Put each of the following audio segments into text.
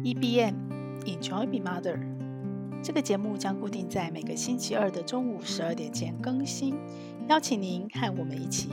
EBM Enjoy Be Mother，这个节目将固定在每个星期二的中午十二点前更新，邀请您和我们一起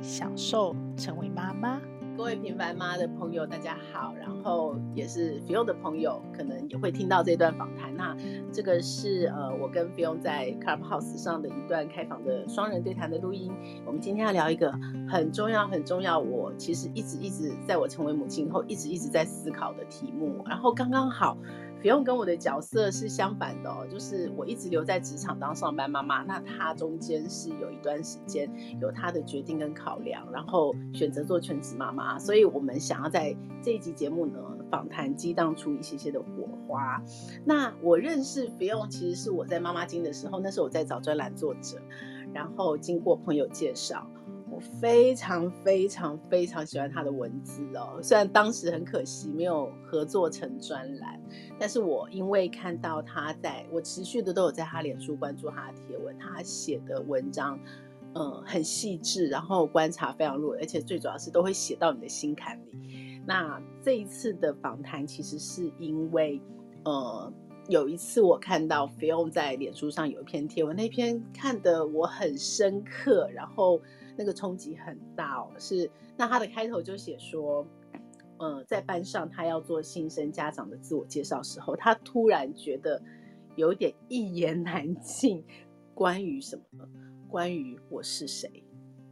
享受成为妈妈。各位平凡妈的朋友，大家好。然后也是 Fion 的朋友，可能也会听到这段访谈。那这个是呃，我跟 Fion 在 Clubhouse 上的一段开房的双人对谈的录音。我们今天要聊一个很重要、很重要，我其实一直一直在我成为母亲后，一直一直在思考的题目。然后刚刚好。不用跟我的角色是相反的哦，就是我一直留在职场当上班妈妈，那她中间是有一段时间有她的决定跟考量，然后选择做全职妈妈，所以我们想要在这一集节目呢，访谈激荡出一些些的火花。那我认识不用其实是我在妈妈经的时候，那时候我在找专栏作者，然后经过朋友介绍。非常非常非常喜欢他的文字哦，虽然当时很可惜没有合作成专栏，但是我因为看到他在我持续的都有在他脸书关注他的贴文，他写的文章，嗯，很细致，然后观察非常入，而且最主要是都会写到你的心坎里。那这一次的访谈其实是因为，呃，有一次我看到 Fion 在脸书上有一篇贴文，那篇看得我很深刻，然后。那个冲击很大哦，是那他的开头就写说，呃，在班上他要做新生家长的自我介绍时候，他突然觉得有点一言 难尽，关于什么？关于我是谁？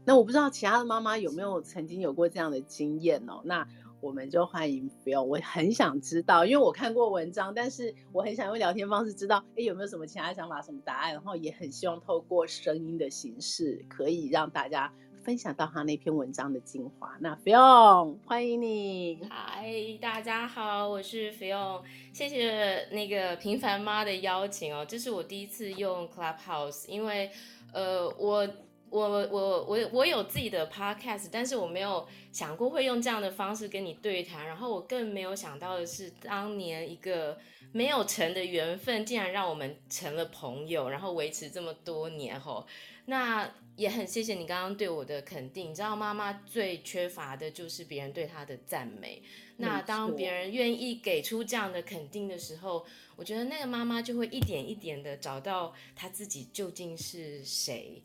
那我不知道其他的妈妈有没有曾经有过这样的经验哦？那。我们就欢迎 Fion，我很想知道，因为我看过文章，但是我很想用聊天方式知道，哎，有没有什么其他想法、什么答案？然后也很希望透过声音的形式，可以让大家分享到他那篇文章的精华。那 Fion，欢迎你。嗨，大家好，我是 Fion，谢谢那个平凡妈的邀请哦，这是我第一次用 Clubhouse，因为呃我。我我我我有自己的 podcast，但是我没有想过会用这样的方式跟你对谈。然后我更没有想到的是，当年一个没有成的缘分，竟然让我们成了朋友，然后维持这么多年吼。那也很谢谢你刚刚对我的肯定。你知道，妈妈最缺乏的就是别人对她的赞美。那当别人愿意给出这样的肯定的时候，我觉得那个妈妈就会一点一点的找到她自己究竟是谁。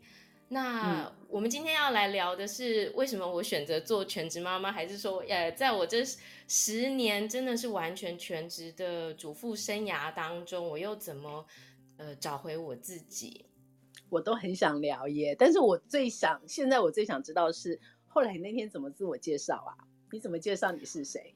那我们今天要来聊的是，为什么我选择做全职妈妈，还是说，呃，在我这十年真的是完全全职的主妇生涯当中，我又怎么呃找回我自己？我都很想聊耶，但是我最想，现在我最想知道的是，后来你那天怎么自我介绍啊？你怎么介绍你是谁？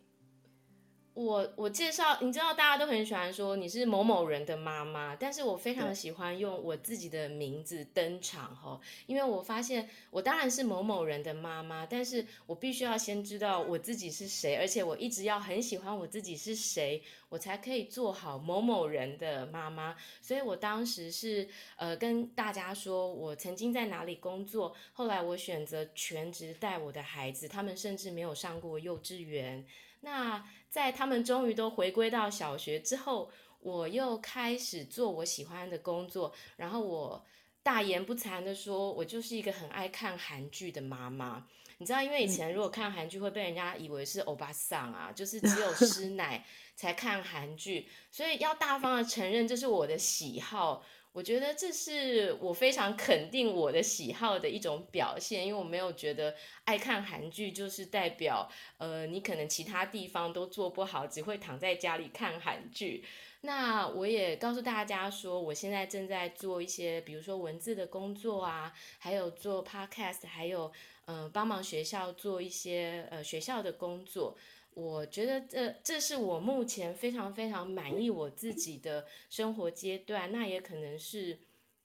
我我介绍，你知道大家都很喜欢说你是某某人的妈妈，但是我非常喜欢用我自己的名字登场哈，因为我发现我当然是某某人的妈妈，但是我必须要先知道我自己是谁，而且我一直要很喜欢我自己是谁，我才可以做好某某人的妈妈。所以我当时是呃跟大家说我曾经在哪里工作，后来我选择全职带我的孩子，他们甚至没有上过幼稚园。那在他们终于都回归到小学之后，我又开始做我喜欢的工作。然后我大言不惭的说，我就是一个很爱看韩剧的妈妈。你知道，因为以前如果看韩剧会被人家以为是欧巴桑啊，就是只有师 奶才看韩剧，所以要大方的承认这是我的喜好。我觉得这是我非常肯定我的喜好的一种表现，因为我没有觉得爱看韩剧就是代表，呃，你可能其他地方都做不好，只会躺在家里看韩剧。那我也告诉大家说，我现在正在做一些，比如说文字的工作啊，还有做 podcast，还有呃帮忙学校做一些呃学校的工作。我觉得这这是我目前非常非常满意我自己的生活阶段，那也可能是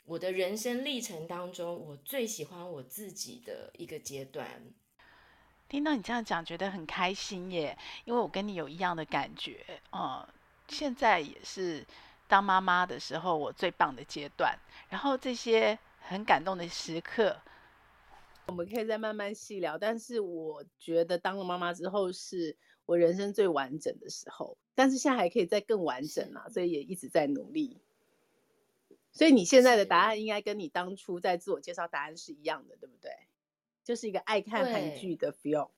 我的人生历程当中我最喜欢我自己的一个阶段。听到你这样讲，觉得很开心耶，因为我跟你有一样的感觉，嗯，现在也是当妈妈的时候我最棒的阶段，然后这些很感动的时刻，我们可以再慢慢细聊。但是我觉得当了妈妈之后是。我人生最完整的时候，但是现在还可以再更完整啊，所以也一直在努力。所以你现在的答案应该跟你当初在自我介绍答案是一样的，对不对？就是一个爱看韩剧的 feel。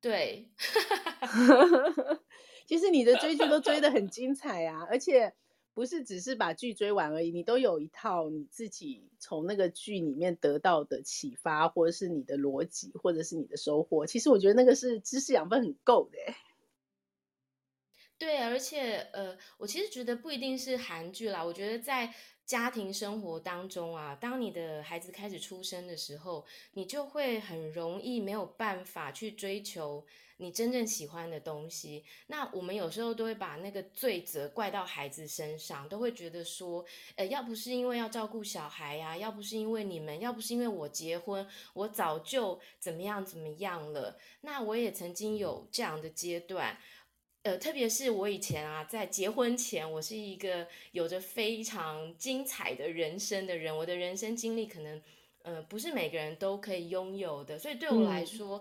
对，其实你的追剧都追得很精彩啊，而且不是只是把剧追完而已，你都有一套你自己从那个剧里面得到的启发，或者是你的逻辑，或者是你的收获。其实我觉得那个是知识养分很够的。对，而且呃，我其实觉得不一定是韩剧啦，我觉得在。家庭生活当中啊，当你的孩子开始出生的时候，你就会很容易没有办法去追求你真正喜欢的东西。那我们有时候都会把那个罪责怪到孩子身上，都会觉得说，呃，要不是因为要照顾小孩呀，要不是因为你们，要不是因为我结婚，我早就怎么样怎么样了。那我也曾经有这样的阶段。呃，特别是我以前啊，在结婚前，我是一个有着非常精彩的人生的人。我的人生经历可能，呃，不是每个人都可以拥有的。所以对我来说，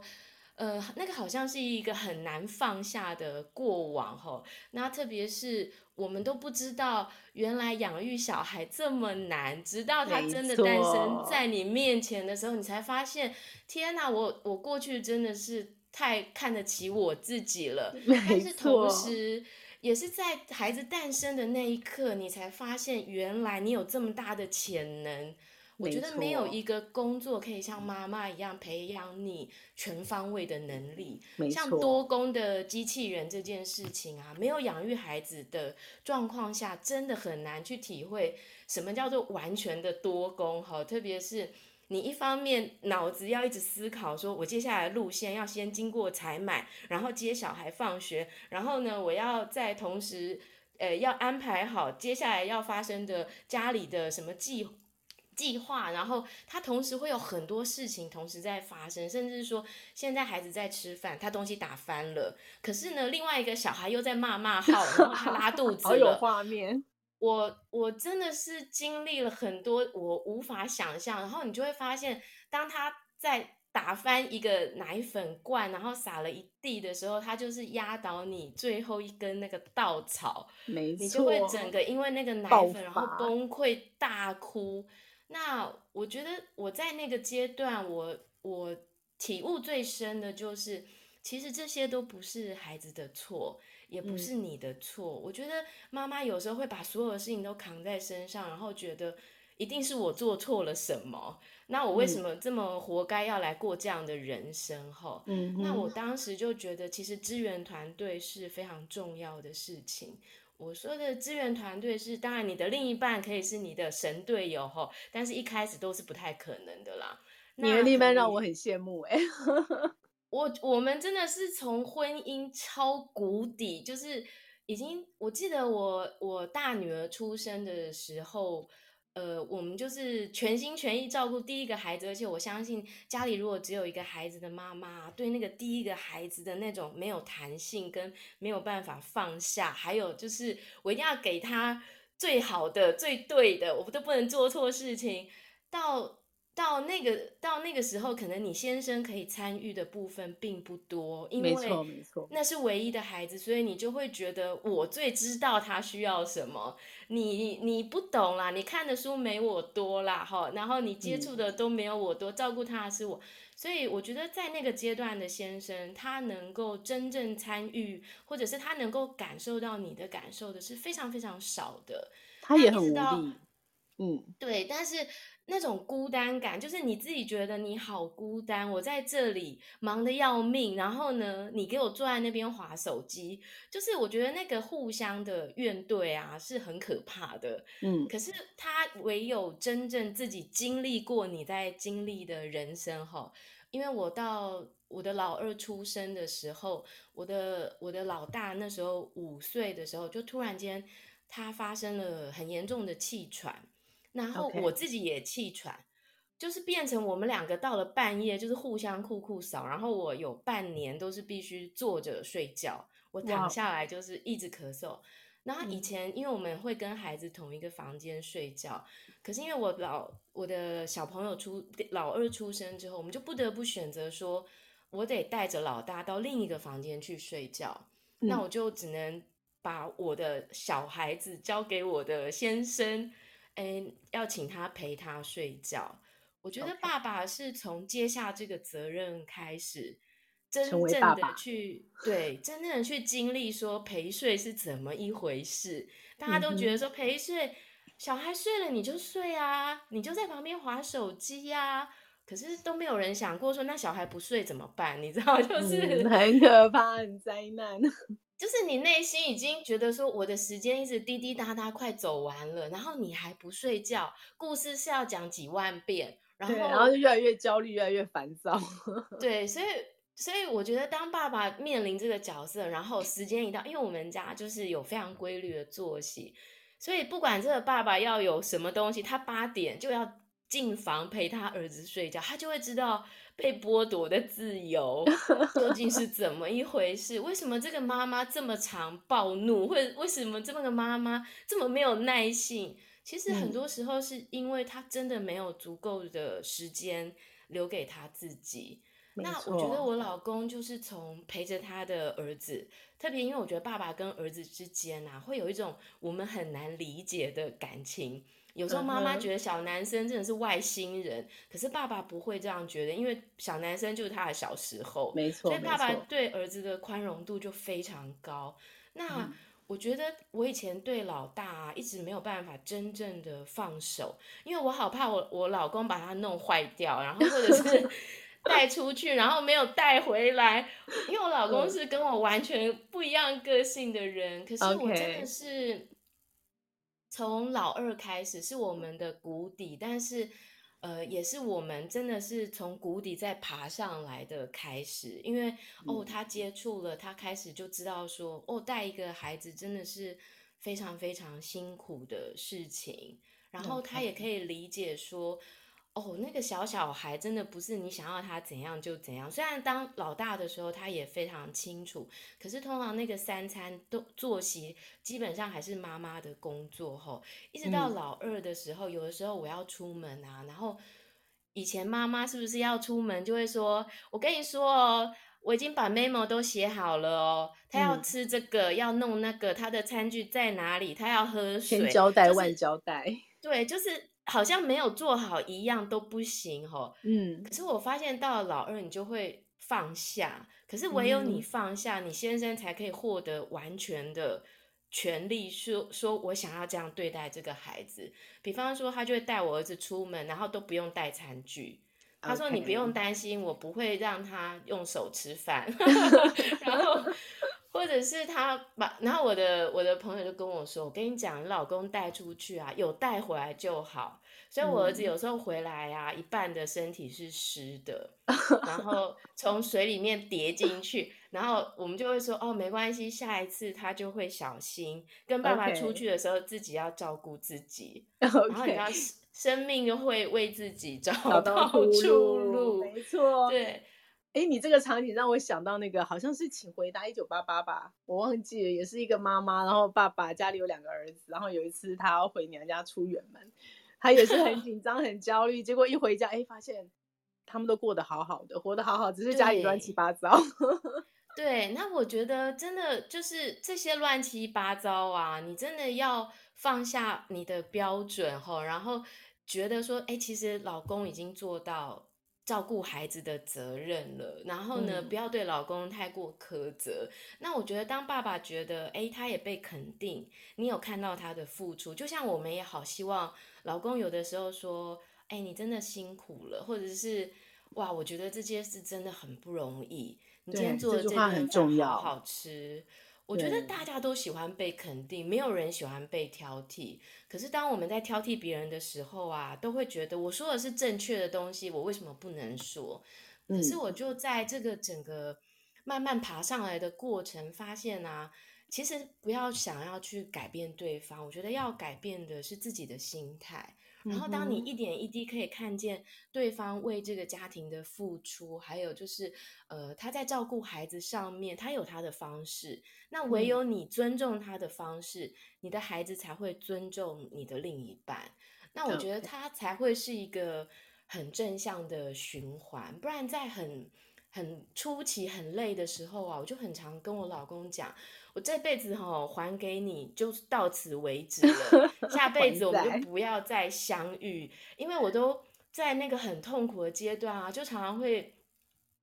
嗯、呃，那个好像是一个很难放下的过往吼。那特别是我们都不知道，原来养育小孩这么难，直到他真的诞生在你面前的时候，你才发现，天哪，我我过去真的是。太看得起我自己了，但是同时，也是在孩子诞生的那一刻，你才发现原来你有这么大的潜能。我觉得没有一个工作可以像妈妈一样培养你全方位的能力。像多工的机器人这件事情啊，没有养育孩子的状况下，真的很难去体会什么叫做完全的多工。哈，特别是。你一方面脑子要一直思考，说我接下来路线要先经过采买，然后接小孩放学，然后呢，我要在同时，呃，要安排好接下来要发生的家里的什么计计划，然后他同时会有很多事情同时在发生，甚至说现在孩子在吃饭，他东西打翻了，可是呢，另外一个小孩又在骂骂号，然后他拉肚子了，好有画面。我我真的是经历了很多我无法想象，然后你就会发现，当他在打翻一个奶粉罐，然后洒了一地的时候，他就是压倒你最后一根那个稻草，没错，你就会整个因为那个奶粉然后崩溃大哭。那我觉得我在那个阶段，我我体悟最深的就是，其实这些都不是孩子的错。也不是你的错，嗯，我觉得妈妈有时候会把所有的事情都扛在身上，然后觉得一定是我做错了什么，那我为什么这么活该要来过这样的人生？哈，嗯，那我当时就觉得，其实支援团队是非常重要的事情。我说的支援团队是，当然你的另一半可以是你的神队友，吼，但是一开始都是不太可能的啦。你的另一半让我很羡慕，欸，哎。我我们真的是从婚姻超谷底，就是已经，我记得我我大女儿出生的时候，呃，我们就是全心全意照顾第一个孩子，而且我相信家里如果只有一个孩子的妈妈，对那个第一个孩子的那种没有弹性跟没有办法放下，还有就是我一定要给他最好的、最对的，我都不能做错事情，到。到那个到那个时候，可能你先生可以参与的部分并不多，因为那是唯一的孩子，所以你就会觉得我最知道他需要什么。你你不懂啦，你看的书没我多啦，哈，然后你接触的都没有我多，照顾他的是我，所以我觉得在那个阶段的先生，他能够真正参与，或者是他能够感受到你的感受的是非常非常少的。他也很无力，嗯，对，但是。那种孤单感，就是你自己觉得你好孤单，我在这里忙得要命，然后呢，你给我坐在那边划手机，就是我觉得那个互相的怨怼啊，是很可怕的。嗯，可是他唯有真正自己经历过你在经历的人生哈，因为我到我的老二出生的时候，我的我的老大那时候五岁的时候，就突然间他发生了很严重的气喘。然后我自己也气喘.就是变成我们两个到了半夜就是互相酷酷扫，然后我有半年都是必须坐着睡觉，我躺下来就是一直咳嗽。然后以前因为我们会跟孩子同一个房间睡觉，嗯、可是因为我老我的小朋友出老二出生之后，我们就不得不选择说，我得带着老大到另一个房间去睡觉，嗯、那我就只能把我的小孩子交给我的先生。哎，要请他陪他睡觉。我觉得爸爸是从接下这个责任开始，真正的去对真正的去经历说陪睡是怎么一回事。大家都觉得说陪睡，嗯、小孩睡了你就睡啊，你就在旁边划手机呀、啊。可是都没有人想过说，那小孩不睡怎么办？你知道，就是、嗯、很可怕，很灾难。就是你内心已经觉得说，我的时间一直滴滴答答快走完了，然后你还不睡觉，故事是要讲几万遍，然后然后就越来越焦虑，越来越烦躁。对，所以所以我觉得当爸爸面临这个角色，然后时间一到，因为我们家就是有非常规律的作息，所以不管这个爸爸要有什么东西，他八点就要。进房陪他儿子睡觉，他就会知道被剥夺的自由究竟是怎么一回事。为什么这个妈妈这么常暴怒，或者为什么这么个妈妈这么没有耐性？其实很多时候是因为她真的没有足够的时间留给她自己。那我觉得我老公就是从陪着他的儿子，特别因为我觉得爸爸跟儿子之间啊，会有一种我们很难理解的感情。有时候妈妈觉得小男生真的是外星人，嗯、可是爸爸不会这样觉得，因为小男生就是他的小时候，没错，所以爸爸对儿子的宽容度就非常高。那我觉得我以前对老大啊，一直没有办法真正的放手，因为我好怕我我老公把他弄坏掉，然后或者是 带出去，然后没有带回来，因为我老公是跟我完全不一样个性的人，可是我真的是。从老二开始是我们的谷底，但是，呃，也是我们真的是从谷底再爬上来的开始。因为哦，他接触了，他开始就知道说，哦，带一个孩子真的是非常非常辛苦的事情，然后他也可以理解说。哦，那个小小孩真的不是你想要他怎样就怎样。虽然当老大的时候他也非常清楚，可是通常那个三餐都作息基本上还是妈妈的工作吼。一直到老二的时候，嗯、有的时候我要出门啊，然后以前妈妈是不是要出门就会说：“我跟你说哦，我已经把 memo 都写好了哦，他要吃这个，嗯、要弄那个，他的餐具在哪里？他要喝水，千交代万交代。就是”对，就是。好像没有做好一样都不行吼，嗯，可是我发现到了老二，你就会放下。可是唯有你放下，嗯、你先生才可以获得完全的权利，说说我想要这样对待这个孩子。比方说，他就会带我儿子出门，然后都不用带餐具。他说：“你不用担心，我不会让他用手吃饭。”然后。或者是他把，然后我的我的朋友就跟我说：“我跟你讲，你老公带出去啊，有带回来就好。所以我儿子有时候回来啊，一半的身体是湿的，然后 从水里面跌进去，然后我们就会说：哦，没关系，下一次他就会小心。跟爸爸出去的时候，自己要照顾自己，Okay. 然后你要生命又会为自己找 到出路，没错，对。”哎，你这个场景让我想到那个，好像是《请回答一九八八》吧，我忘记了，也是一个妈妈，然后爸爸家里有两个儿子，然后有一次他要回娘家出远门，他也是很紧张、很焦虑，结果一回家，哎，发现他们都过得好好的，活得好好，只是家里乱七八糟。对，那我觉得真的就是这些乱七八糟啊，你真的要放下你的标准吼，然后觉得说，哎，其实老公已经做到。照顾孩子的责任了，然后呢，嗯、不要对老公太过苛责。那我觉得，当爸爸觉得，哎，他也被肯定，你有看到他的付出，就像我们也好希望老公有的时候说，哎，你真的辛苦了，或者是，哇，我觉得这件事真的很不容易，你今天做的这顿饭好好吃。我觉得大家都喜欢被肯定，没有人喜欢被挑剔。可是当我们在挑剔别人的时候啊，都会觉得我说的是正确的东西，我为什么不能说？可是我就在这个整个慢慢爬上来的过程，发现啊，其实不要想要去改变对方，我觉得要改变的是自己的心态。然后，当你一点一滴可以看见对方为这个家庭的付出，还有就是，呃，他在照顾孩子上面，他有他的方式。那唯有你尊重他的方式，嗯、你的孩子才会尊重你的另一半。那我觉得他才会是一个很正向的循环。不然，在很很初期很累的时候啊，我就很常跟我老公讲。我这辈子哈还给你，就到此为止了。下辈子我们就不要再相遇，因为我都在那个很痛苦的阶段啊，就常常会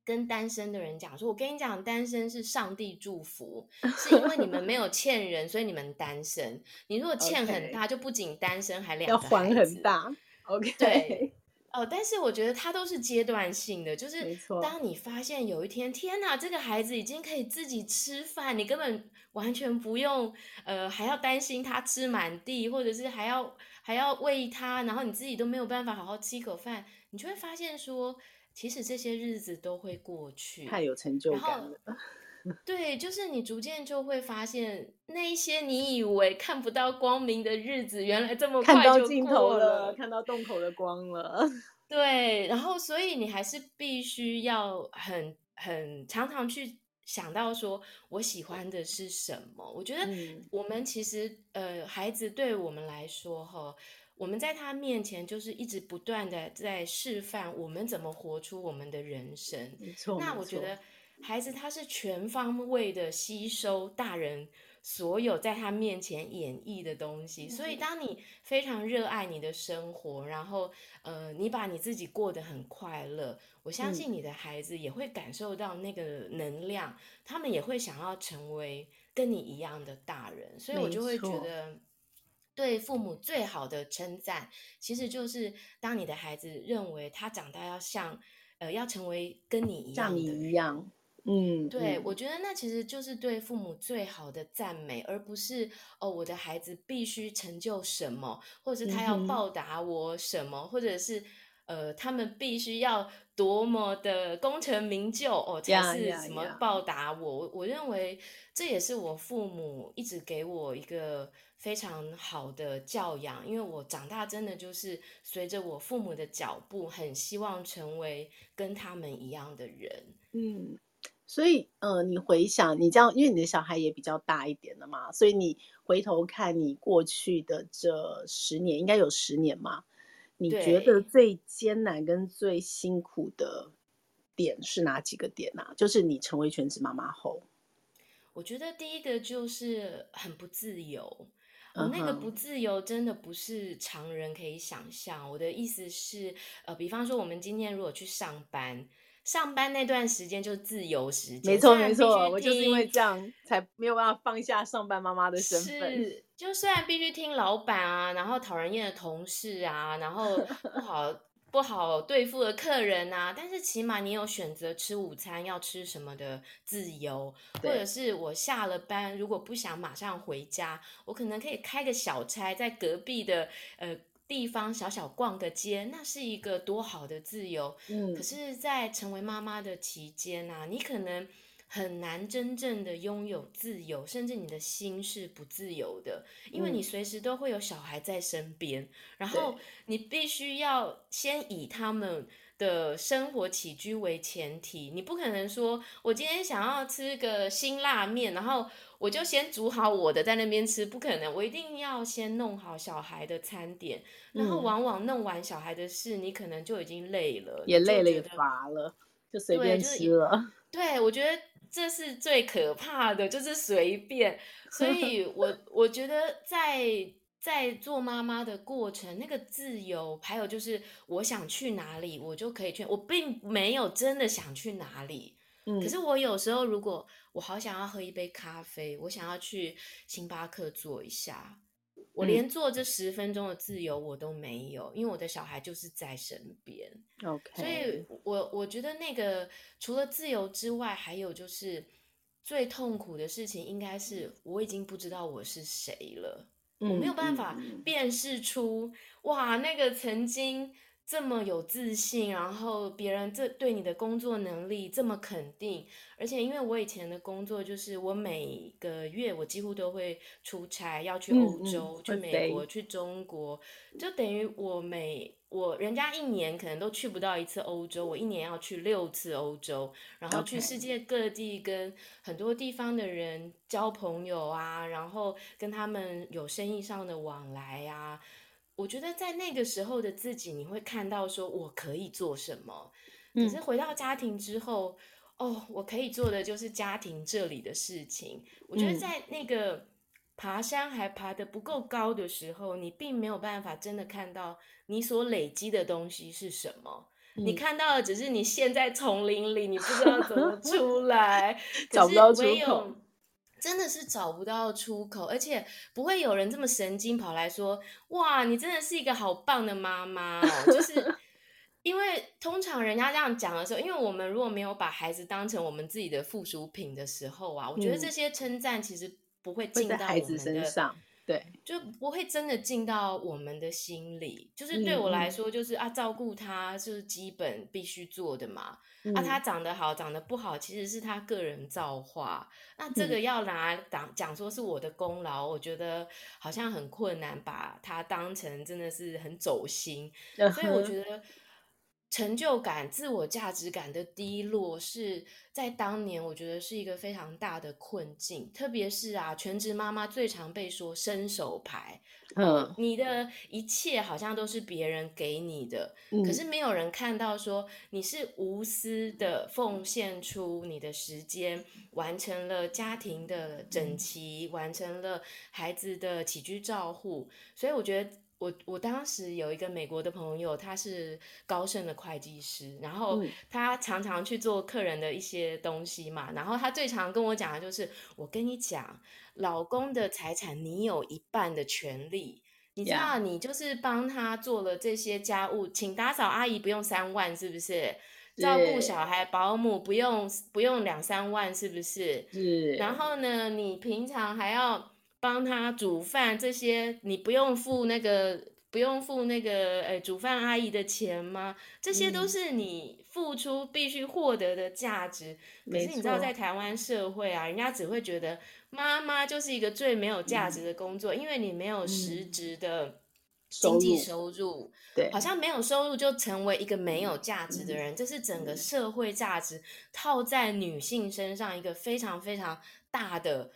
跟单身的人讲说，我跟你讲，单身是上帝祝福，是因为你们没有欠人，所以你们单身。你如果欠很大.就不仅单身，还两。要还很大。OK。对。哦，但是我觉得它都是阶段性的，就是当你发现有一天，天哪，这个孩子已经可以自己吃饭，你根本完全不用，呃，还要担心他吃满地，或者是还要还要喂他，然后你自己都没有办法好好吃一口饭，你就会发现说，其实这些日子都会过去，太有成就感了。对，就是你逐渐就会发现，那一些你以为看不到光明的日子，原来这么快就过了，看到尽头了，看到洞口的光了。对，然后所以你还是必须要很很常常去想到说，我喜欢的是什么？我觉得我们其实呃，孩子对我们来说哈，我们在他面前就是一直不断的在示范我们怎么活出我们的人生。没错，那我觉得。孩子他是全方位的吸收大人所有在他面前演绎的东西，所以当你非常热爱你的生活，然后呃，你把你自己过得很快乐，我相信你的孩子也会感受到那个能量，他们也会想要成为跟你一样的大人，所以我就会觉得，对父母最好的称赞，其实就是当你的孩子认为他长大要像呃，要成为跟你一样的，像你一样。嗯，对，我觉得那其实就是对父母最好的赞美，而不是哦，我的孩子必须成就什么，或者是他要报答我什么，嗯、或者是呃，他们必须要多么的功成名就哦，才是什么报答我。Yeah, yeah, yeah. 我认为这也是我父母一直给我一个非常好的教养，因为我长大真的就是随着我父母的脚步，很希望成为跟他们一样的人。嗯。所以，呃，你回想你这样，因为你的小孩也比较大一点了嘛，所以你回头看你过去的这十年，应该有十年嘛？你觉得最艰难跟最辛苦的点是哪几个点啊？就是你成为全职妈妈后，我觉得第一个就是很不自由。我、uh. 那个不自由真的不是常人可以想象。我的意思是，呃，比方说我们今天如果去上班。上班那段时间就是自由时间，没错没错，我就是因为这样才没有办法放下上班妈妈的身份。是，就虽然必须听老板啊，然后讨人厌的同事啊，然后不 好不好对付的客人啊，但是起码你有选择吃午餐要吃什么的自由，或者是我下了班如果不想马上回家，我可能可以开个小差，在隔壁的呃。地方小小逛个街，那是一个多好的自由。嗯，可是，在成为妈妈的期间啊，你可能很难真正的拥有自由，甚至你的心是不自由的，因为你随时都会有小孩在身边，嗯，然后你必须要先以他们的生活起居为前提，你不可能说我今天想要吃个辛辣面，然后。我就先煮好我的在那边吃，不可能，我一定要先弄好小孩的餐点，然后往往弄完小孩的事，你可能就已经累了，也累了也乏了，就随便吃了。对，就是、对，我觉得这是最可怕的，就是随便。所以我我觉得在在做妈妈的过程，那个自由，还有就是我想去哪里，我就可以去，我并没有真的想去哪里。嗯，可是我有时候如果我好想要喝一杯咖啡，我想要去星巴克坐一下，我连坐这十分钟的自由我都没有，因为我的小孩就是在身边。OK，所以我我觉得那个除了自由之外，还有就是最痛苦的事情，应该是我已经不知道我是谁了，我没有办法辨识出，哇，那个曾经。这么有自信，然后别人这对你的工作能力这么肯定，而且因为我以前的工作就是我每个月我几乎都会出差，要去欧洲、去美国、去中国，就等于我每我人家一年可能都去不到一次欧洲，我一年要去六次欧洲，然后去世界各地跟很多地方的人交朋友啊，然后跟他们有生意上的往来啊。我觉得在那个时候的自己，你会看到说我可以做什么。可是回到家庭之后，嗯、哦，我可以做的就是家庭这里的事情。我觉得在那个爬山还爬得不够高的时候，你并没有办法真的看到你所累积的东西是什么。你看到的只是你陷在丛林里，你不知道怎么出来，找不到出口。真的是找不到出口，而且不会有人这么神经跑来说：“哇，你真的是一个好棒的妈妈哦！”就是 因为通常人家这样讲的时候，因为我们如果没有把孩子当成我们自己的附属品的时候啊，我觉得这些称赞其实不会进到我们的孩子身上。对，就不会真的进到我们的心里。就是对我来说，就是、嗯、啊，照顾他就是基本必须做的嘛。嗯、啊，他长得好，长得不好，其实是他个人造化。那这个要拿讲讲说是我的功劳，我觉得好像很困难，把他当成真的是很走心。嗯、所以我觉得。成就感、自我价值感的低落，是在当年我觉得是一个非常大的困境。特别是啊，全职妈妈最常被说伸手牌，嗯，你的一切好像都是别人给你的，嗯，可是没有人看到说你是无私的奉献出你的时间，完成了家庭的整齐，完成了孩子的起居照护。所以我觉得。我我当时有一个美国的朋友，他是高盛的会计师，然后他常常去做客人的一些东西嘛，然后他最常跟我讲的就是，我跟你讲，老公的财产你有一半的权利，你知道，你就是帮他做了这些家务，请打扫阿姨不用三万，是不是？照顾小孩保姆不用不用两三万，是不是？是。然后呢，你平常还要。帮他煮饭，这些你不用付那个不用付那个诶煮饭阿姨的钱吗？这些都是你付出必须获得的价值。嗯、可是你知道，在台湾社会啊，人家只会觉得妈妈就是一个最没有价值的工作，嗯、因为你没有实质的经济收入，收入对，好像没有收入就成为一个没有价值的人。嗯、这是整个社会价值套在女性身上一个非常非常大的。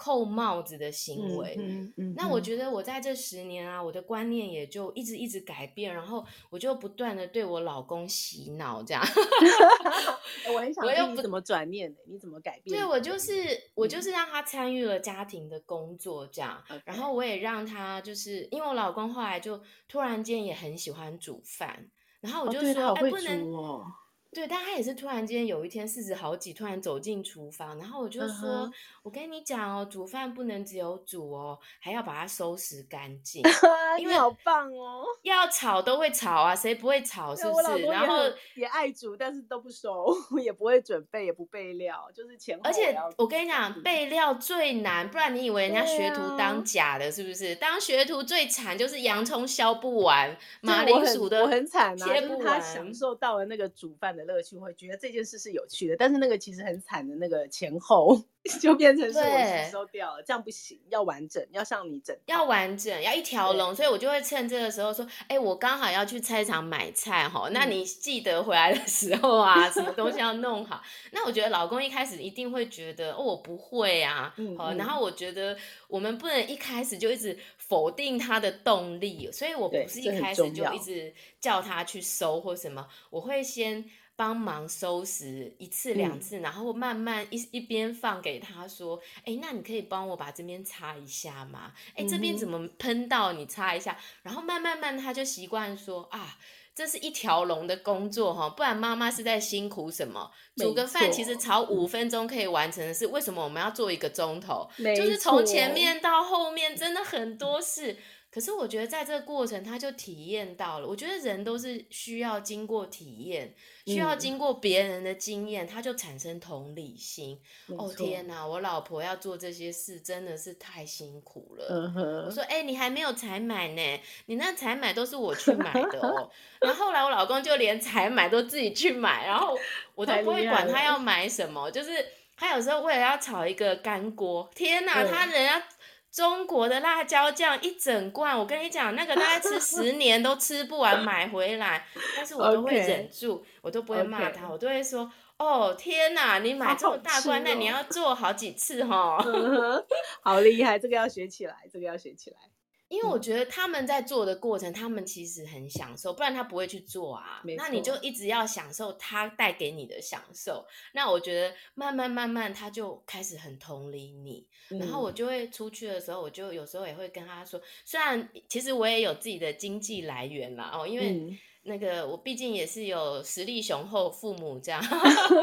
扣帽子的行为，嗯嗯嗯、那我觉得我在这十年啊，我的观念也就一直一直改变，然后我就不断的对我老公洗脑，这样。我很想问你怎么转念的，你怎么改变？对，我就是我就是让他参与了家庭的工作，这样，嗯、然后我也让他就是因为我老公后来就突然间也很喜欢煮饭，然后我就说，哎、哦欸，不能。对，但他也是突然间有一天四十好几，突然走进厨房，然后我就说：“ uh huh. 我跟你讲哦，煮饭不能只有煮哦，还要把它收拾干净。因为好棒哦，要炒都会炒啊，谁不会炒？是不是？然后也爱煮，但是都不熟，也不会准备，也不备料，就是前后。而且我跟你讲，备料最难，不然你以为人家学徒当假的，是不是？啊、当学徒最惨就是洋葱削不完，马铃薯的我很惨啊，切不完。他享受到了那个煮饭的乐趣，会觉得这件事是有趣的，但是那个其实很惨的那个前后 就变成是我吸收掉了，这样不行，要完整，要像你整，要完整，要一条龙，所以我就会趁这个时候说，哎、欸，我刚好要去菜场买菜哈，那你记得回来的时候啊，什么东西要弄好。那我觉得老公一开始一定会觉得，哦，我不会啊，嗯嗯。然后我觉得我们不能一开始就一直否定他的动力，所以我不是一开始就一直叫他去收或什么，我会先。帮忙收拾一次两次，嗯、然后慢慢一一边放给他说：“哎，那你可以帮我把这边擦一下吗？哎，这边怎么喷到？你擦一下。”然后慢慢慢他就习惯说：“啊，这是一条龙的工作哈，不然妈妈是在辛苦什么？煮个饭其实炒五分钟可以完成的事，为什么我们要做一个钟头？就是从前面到后面真的很多事。”可是我觉得在这个过程，他就体验到了。我觉得人都是需要经过体验，需要经过别人的经验，他就产生同理心。嗯、哦天哪，我老婆要做这些事真的是太辛苦了。嗯、哼我说，哎、欸，你还没有采买呢，你那采买都是我去买的哦。然后后来我老公就连采买都自己去买，然后我都不会管他要买什么，就是他有时候为了要炒一个干锅，天哪，嗯、他人家。中国的辣椒酱一整罐，我跟你讲，那个大概吃 十年都吃不完，买回来，但是我都会忍住.我都不会骂他.我都会说，哦天哪，你买这么大罐，那、哦、你要做好几次哈，好厉害，这个要学起来，这个要学起来。因为我觉得他们在做的过程，嗯、他们其实很享受，不然他不会去做啊。那你就一直要享受他带给你的享受。那我觉得慢慢慢慢，他就开始很同理你。嗯、然后我就会出去的时候，我就有时候也会跟他说，虽然其实我也有自己的经济来源啦哦，因为。那个我毕竟也是有实力雄厚父母这样，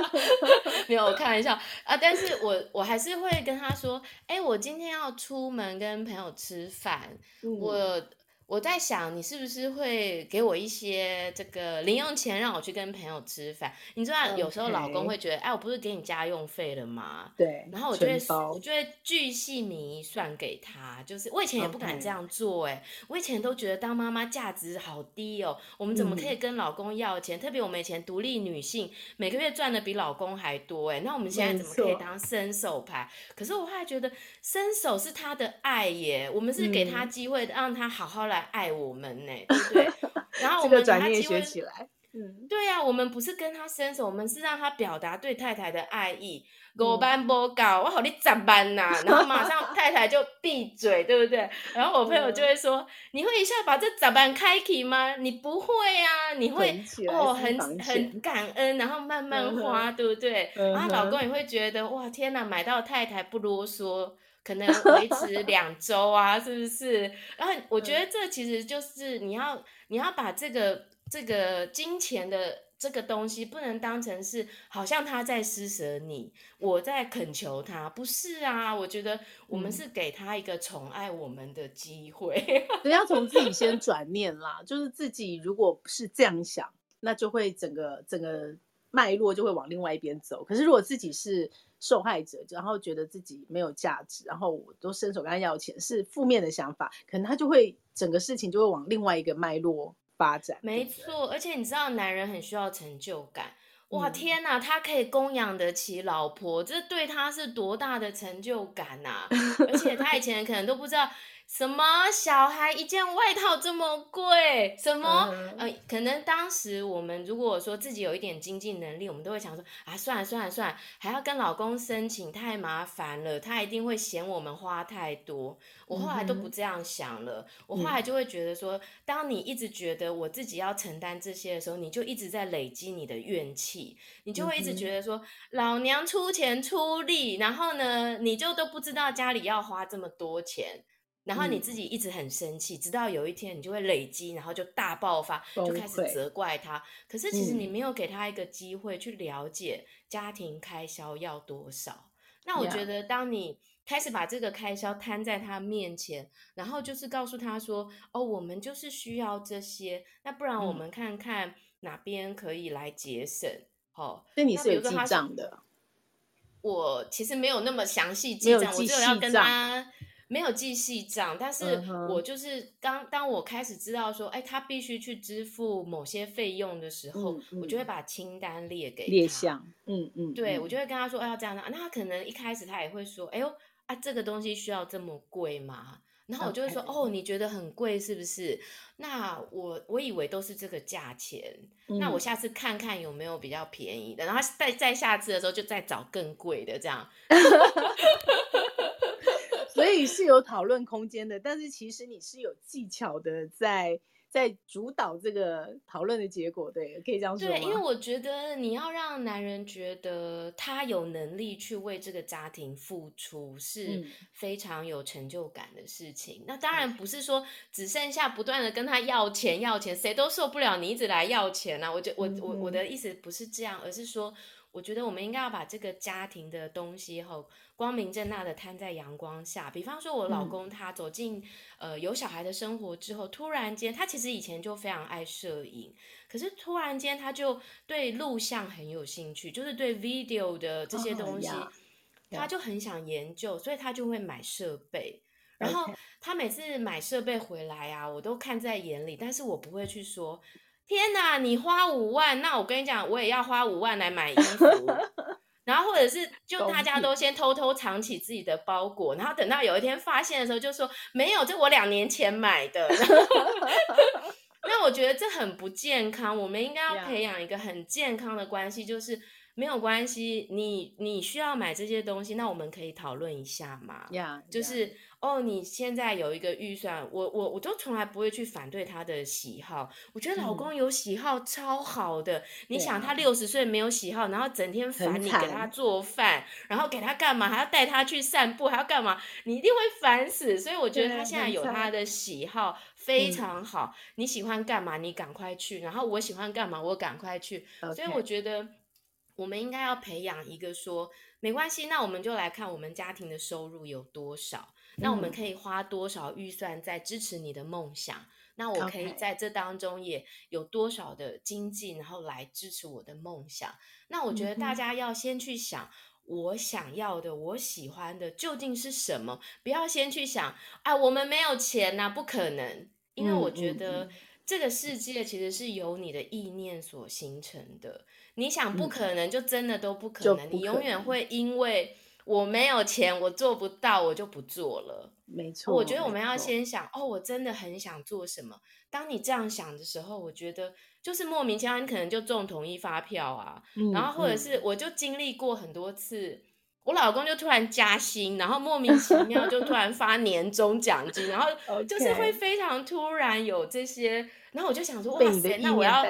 没有我开玩笑啊，但是我我还是会跟他说，哎，我今天要出门跟朋友吃饭，嗯、我。我在想，你是不是会给我一些这个零用钱，让我去跟朋友吃饭？你知道，有时候老公会觉得，哎，我不是给你家用费了吗？对。然后我就会，我就会巨细靡遗算给他。就是我以前也不敢这样做，哎，我以前都觉得当妈妈价值好低哦。我们怎么可以跟老公要钱？特别我们以前独立女性，每个月赚的比老公还多，哎，那我们现在怎么可以当伸手牌？可是我后来觉得，伸手是他的爱耶，我们是给他机会，让他好好来。来爱我们呢，对不对？然后我们转念学起来，嗯，对呀、啊，我们不是跟他伸手，我们是让他表达对太太的爱意。五班不搞，我好你咋办呐？然后马上太太就闭嘴，对不对？然后我朋友就会说：“嗯、你会一下把这咋办开启吗？你不会啊，你会哦，很很感恩，然后慢慢花，嗯、对不对？嗯、然后老公也会觉得哇，天哪，买到太太不啰嗦。”可能维持两周啊，是不是？然后我觉得这其实就是你要你要把这个这个金钱的这个东西，不能当成是好像他在施舍你，我在恳求他，不是啊？我觉得我们是给他一个宠爱我们的机会。人要从自己先转念啦，就是自己如果是这样想，那就会整个整个脉络就会往另外一边走。可是如果自己是受害者，然后觉得自己没有价值，然后我都伸手跟他要钱，是负面的想法，可能他就会整个事情就会往另外一个脉络发展。没错，而且你知道，男人很需要成就感。哇，天呐，他可以供养得起老婆，这对他是多大的成就感呐、啊！而且他以前可能都不知道。什么小孩一件外套这么贵？什么？嗯、呃，可能当时我们如果说自己有一点经济能力，我们都会想说啊，算了算了算了，还要跟老公申请，太麻烦了，他一定会嫌我们花太多。我后来都不这样想了，嗯、我后来就会觉得说，当你一直觉得我自己要承担这些的时候，你就一直在累积你的怨气，你就会一直觉得说，老娘出钱出力，然后呢，你就都不知道家里要花这么多钱。然后你自己一直很生气，嗯、直到有一天你就会累积，然后就大爆发，就开始责怪他。可是其实你没有给他一个机会去了解家庭开销要多少。嗯、那我觉得，当你开始把这个开销摊在他面前，然后就是告诉他说：“哦，我们就是需要这些，那不然我们看看哪边可以来节省。嗯”好，那你是有记账的？我其实没有那么详细记账，我就要跟他。没有记细账，但是我就是当当我开始知道说，哎，他必须去支付某些费用的时候，嗯嗯、我就会把清单列给他。列项，嗯嗯，对，我就会跟他说，哎，要这样，那他可能一开始他也会说，哎呦，啊，这个东西需要这么贵吗？然后我就会说.哦，你觉得很贵是不是？那我我以为都是这个价钱，嗯、那我下次看看有没有比较便宜的，然后再再下次的时候就再找更贵的这样。所以是有讨论空间的，但是其实你是有技巧的在，在在主导这个讨论的结果，对，可以这样说吗？对，因为我觉得你要让男人觉得他有能力去为这个家庭付出，是非常有成就感的事情。嗯、那当然不是说只剩下不断的跟他要钱要钱，谁都受不了你一直来要钱啊！我就我我我的意思不是这样，而是说。我觉得我们应该要把这个家庭的东西吼，光明正大的摊在阳光下。比方说，我老公他走进、嗯、呃有小孩的生活之后，突然间他其实以前就非常爱摄影，可是突然间他就对录像很有兴趣，就是对 video 的这些东西，哦、他就很想研究，所以他就会买设备。然后他每次买设备回来啊，我都看在眼里，但是我不会去说。天哪，你花五万，那我跟你讲，我也要花五万来买衣服，然后或者是 就大家都先偷偷藏起自己的包裹，然后等到有一天发现的时候，就说没有，这我两年前买的。那我觉得这很不健康，我们应该要培养一个很健康的关系，就是没有关系，你你需要买这些东西，那我们可以讨论一下嘛。呀，yeah, 就是。哦，你现在有一个预算，我我我都从来不会去反对他的喜好。我觉得老公有喜好超好的。嗯、你想他六十岁没有喜好，然后整天烦你给他做饭，然后给他干嘛，还要带他去散步，还要干嘛，你一定会烦死。所以我觉得他现在有他的喜好非常好。你喜欢干嘛，你赶快去。然后我喜欢干嘛，我赶快去。Okay. 所以我觉得我们应该要培养一个说，没关系，那我们就来看我们家庭的收入有多少。那我们可以花多少预算在支持你的梦想？嗯、那我可以在这当中也有多少的经济，然后来支持我的梦想？那我觉得大家要先去想，我想要的、我喜欢的究竟是什么？不要先去想，啊，我们没有钱呐，不可能。因为我觉得这个世界其实是由你的意念所形成的。你想不可能，就真的都不可能。你永远会因为。我没有钱，我做不到，我就不做了。没错，我觉得我们要先想，哦，我真的很想做什么。当你这样想的时候，我觉得就是莫名其妙，你可能就中统一发票啊。嗯、然后或者是，我就经历过很多次，嗯、我老公就突然加薪，然后莫名其妙就突然发年终奖金，然后 就是会非常突然有这些，然后我就想说，哇塞，那我要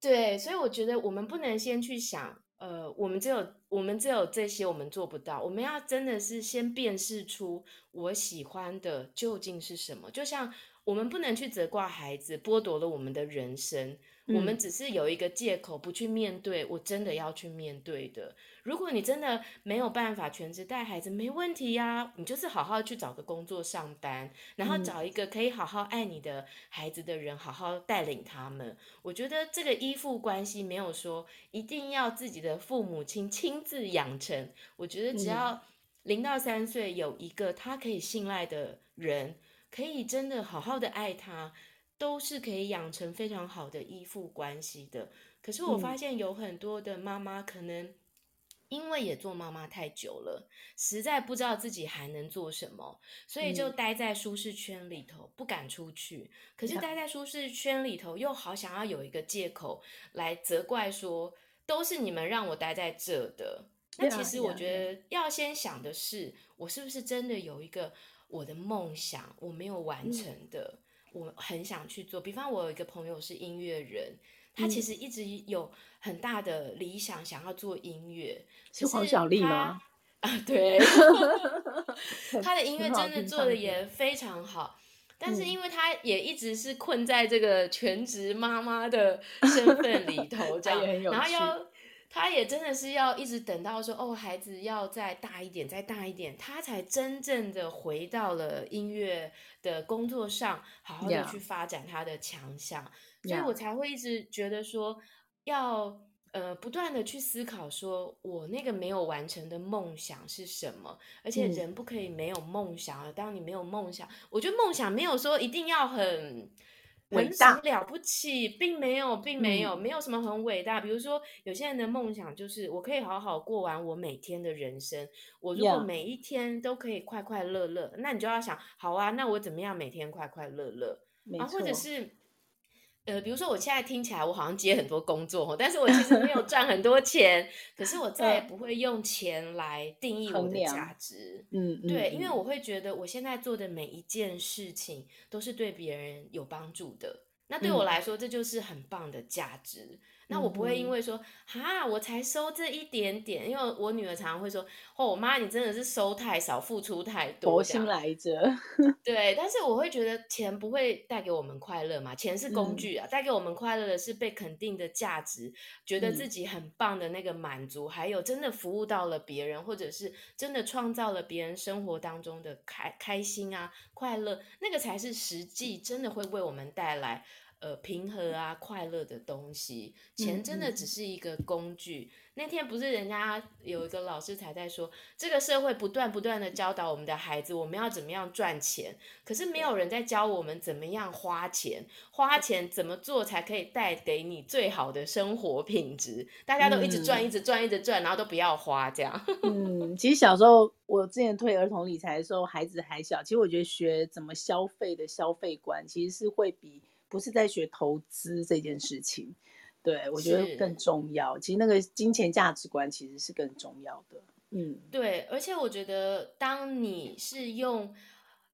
对，所以我觉得我们不能先去想。呃，我们只有我们只有这些，我们做不到。我们要真的是先辨识出我喜欢的究竟是什么。就像我们不能去责怪孩子剥夺了我们的人生。我们只是有一个借口不去面对，我真的要去面对的。如果你真的没有办法全职带孩子，没问题呀，你就是好好去找个工作上班，然后找一个可以好好爱你的孩子的人，好好带领他们。我觉得这个依附关系没有说一定要自己的父母亲亲自养成。我觉得只要零到三岁有一个他可以信赖的人，可以真的好好的爱他。都是可以养成非常好的依附关系的。可是我发现有很多的妈妈可能因为也做妈妈太久了，实在不知道自己还能做什么，所以就待在舒适圈里头，不敢出去。可是待在舒适圈里头，又好想要有一个借口来责怪说，都是你们让我待在这的。那其实我觉得要先想的是，我是不是真的有一个我的梦想，我没有完成的。我很想去做，比方我有一个朋友是音乐人，他其实一直有很大的理想，想要做音乐。是黄小丽吗？啊，对，他的音 乐真的做的也非常好，但是因为他也一直是困在这个全职妈妈的身份里头，这样，然后要。他也真的是要一直等到说哦，孩子要再大一点，再大一点，他才真正的回到了音乐的工作上，好好的去发展他的强项。所以我才会一直觉得说，要呃不断的去思考，说我那个没有完成的梦想是什么？而且人不可以没有梦想啊！当你没有梦想，我觉得梦想没有说一定要很。很了不起，并没有，并没有，没有什么很伟大。比如说，有些人的梦想就是，我可以好好过完我每天的人生。我如果每一天都可以快快乐乐，那你就要想，好啊，那我怎么样每天快快乐乐？啊，或者是。呃，比如说我现在听起来我好像接很多工作，但是我其实没有赚很多钱，可是我 再也不会用钱来定义我的价值。嗯，对，嗯，因为我会觉得我现在做的每一件事情都是对别人有帮助的，那对我来说这就是很棒的价值。那我不会因为说，哈，我才收这一点点，因为我女儿常常会说，哦，我妈你真的是收太少，付出太多，佛心来着。对，但是我会觉得钱不会带给我们快乐嘛，钱是工具啊，嗯、带给我们快乐的是被肯定的价值，觉得自己很棒的那个满足，嗯、还有真的服务到了别人，或者是真的创造了别人生活当中的开开心啊、快乐，那个才是实际真的会为我们带来。呃，平和啊，快乐的东西，钱真的只是一个工具。嗯嗯、那天不是人家有一个老师才在说，这个社会不断不断的教导我们的孩子，我们要怎么样赚钱，可是没有人在教我们怎么样花钱，花钱怎么做才可以带给你最好的生活品质。大家都一直赚，一直赚，一直赚，然后都不要花，这样。嗯，其实小时候我之前推儿童理财的时候，孩子还小，其实我觉得学怎么消费的消费观，其实是会比。不是在学投资这件事情，对，我觉得更重要。其实那个金钱价值观其实是更重要的。嗯，对，而且我觉得当你是用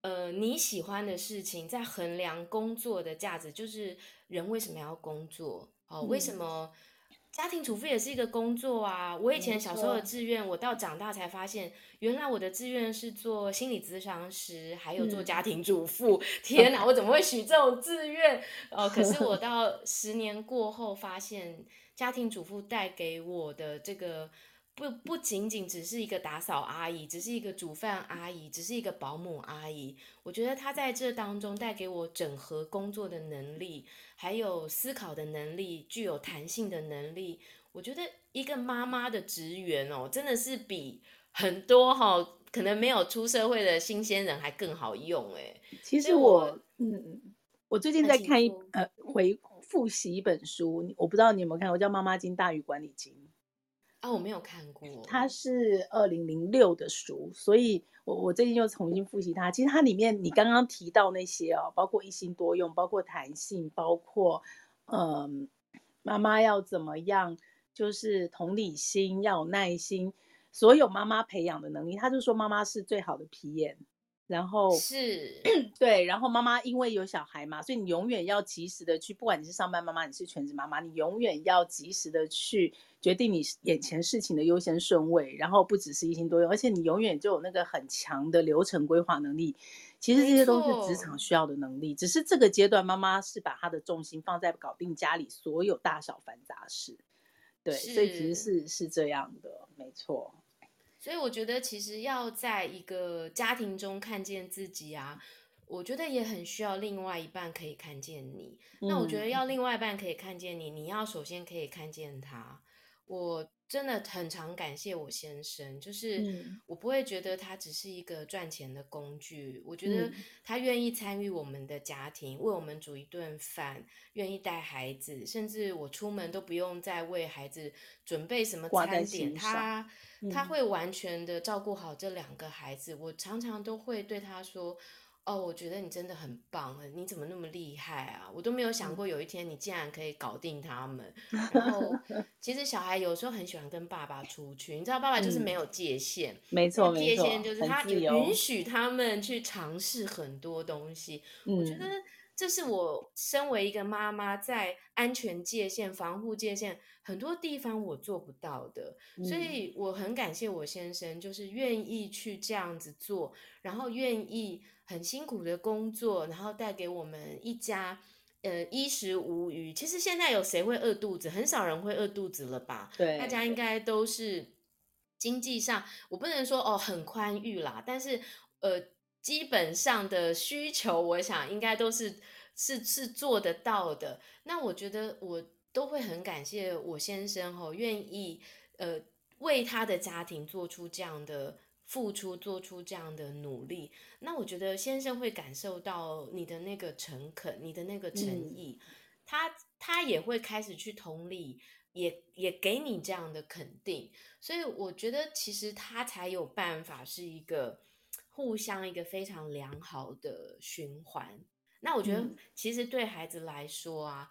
呃你喜欢的事情在衡量工作的价值，就是人为什么要工作？哦，为什么？家庭主妇也是一个工作啊！我以前小时候的志愿，我到长大才发现，原来我的志愿是做心理咨商师，还有做家庭主妇。嗯、天哪，我怎么会许这种志愿？哦，可是我 到十年过后，发现家庭主妇带给我的这个。不不仅仅只是一个打扫阿姨，只是一个煮饭阿姨，只是一个保姆阿姨。我觉得她在这当中带给我整合工作的能力，还有思考的能力，具有弹性的能力。我觉得一个妈妈的职员哦，真的是比很多哈、哦、可能没有出社会的新鲜人还更好用诶。其实我嗯，我最近在看一呃回复习一本书，我不知道你有没有看过，叫《妈妈经大于管理经》。啊，我没有看过。它是二零零六的书，所以我我最近又重新复习它。其实它里面你刚刚提到那些哦，包括一心多用，包括弹性，包括嗯，妈妈要怎么样，就是同理心，要有耐心，所有妈妈培养的能力，他就说妈妈是最好的皮炎。然后是 对，然后妈妈因为有小孩嘛，所以你永远要及时的去，不管你是上班妈妈，你是全职妈妈，你永远要及时的去决定你眼前事情的优先顺位，然后不只是一心多用，而且你永远就有那个很强的流程规划能力。其实这些都是职场需要的能力，只是这个阶段妈妈是把她的重心放在搞定家里所有大小繁杂事。对，所以其实是是这样的，没错。所以我觉得，其实要在一个家庭中看见自己啊，我觉得也很需要另外一半可以看见你。嗯。那我觉得要另外一半可以看见你，你要首先可以看见他。我。真的很常感谢我先生，就是我不会觉得他只是一个赚钱的工具，嗯、我觉得他愿意参与我们的家庭，为我们煮一顿饭，愿意带孩子，甚至我出门都不用再为孩子准备什么餐点，他他会完全的照顾好这两个孩子。我常常都会对他说。哦，我觉得你真的很棒，你怎么那么厉害啊？我都没有想过有一天你竟然可以搞定他们。嗯、然后，其实小孩有时候很喜欢跟爸爸出去，你知道，爸爸就是没有界限，没错、嗯，界限就是他允许他们去尝试很多东西。我觉得这是我身为一个妈妈在安全界限、防护界限很多地方我做不到的，嗯、所以我很感谢我先生，就是愿意去这样子做，然后愿意。很辛苦的工作，然后带给我们一家，呃，衣食无虞。其实现在有谁会饿肚子？很少人会饿肚子了吧？对，大家应该都是经济上，我不能说哦很宽裕啦，但是呃，基本上的需求，我想应该都是是是做得到的。那我觉得我都会很感谢我先生哦，愿意呃为他的家庭做出这样的。付出做出这样的努力，那我觉得先生会感受到你的那个诚恳，你的那个诚意，嗯、他他也会开始去同理，也也给你这样的肯定，所以我觉得其实他才有办法是一个互相一个非常良好的循环。那我觉得其实对孩子来说啊。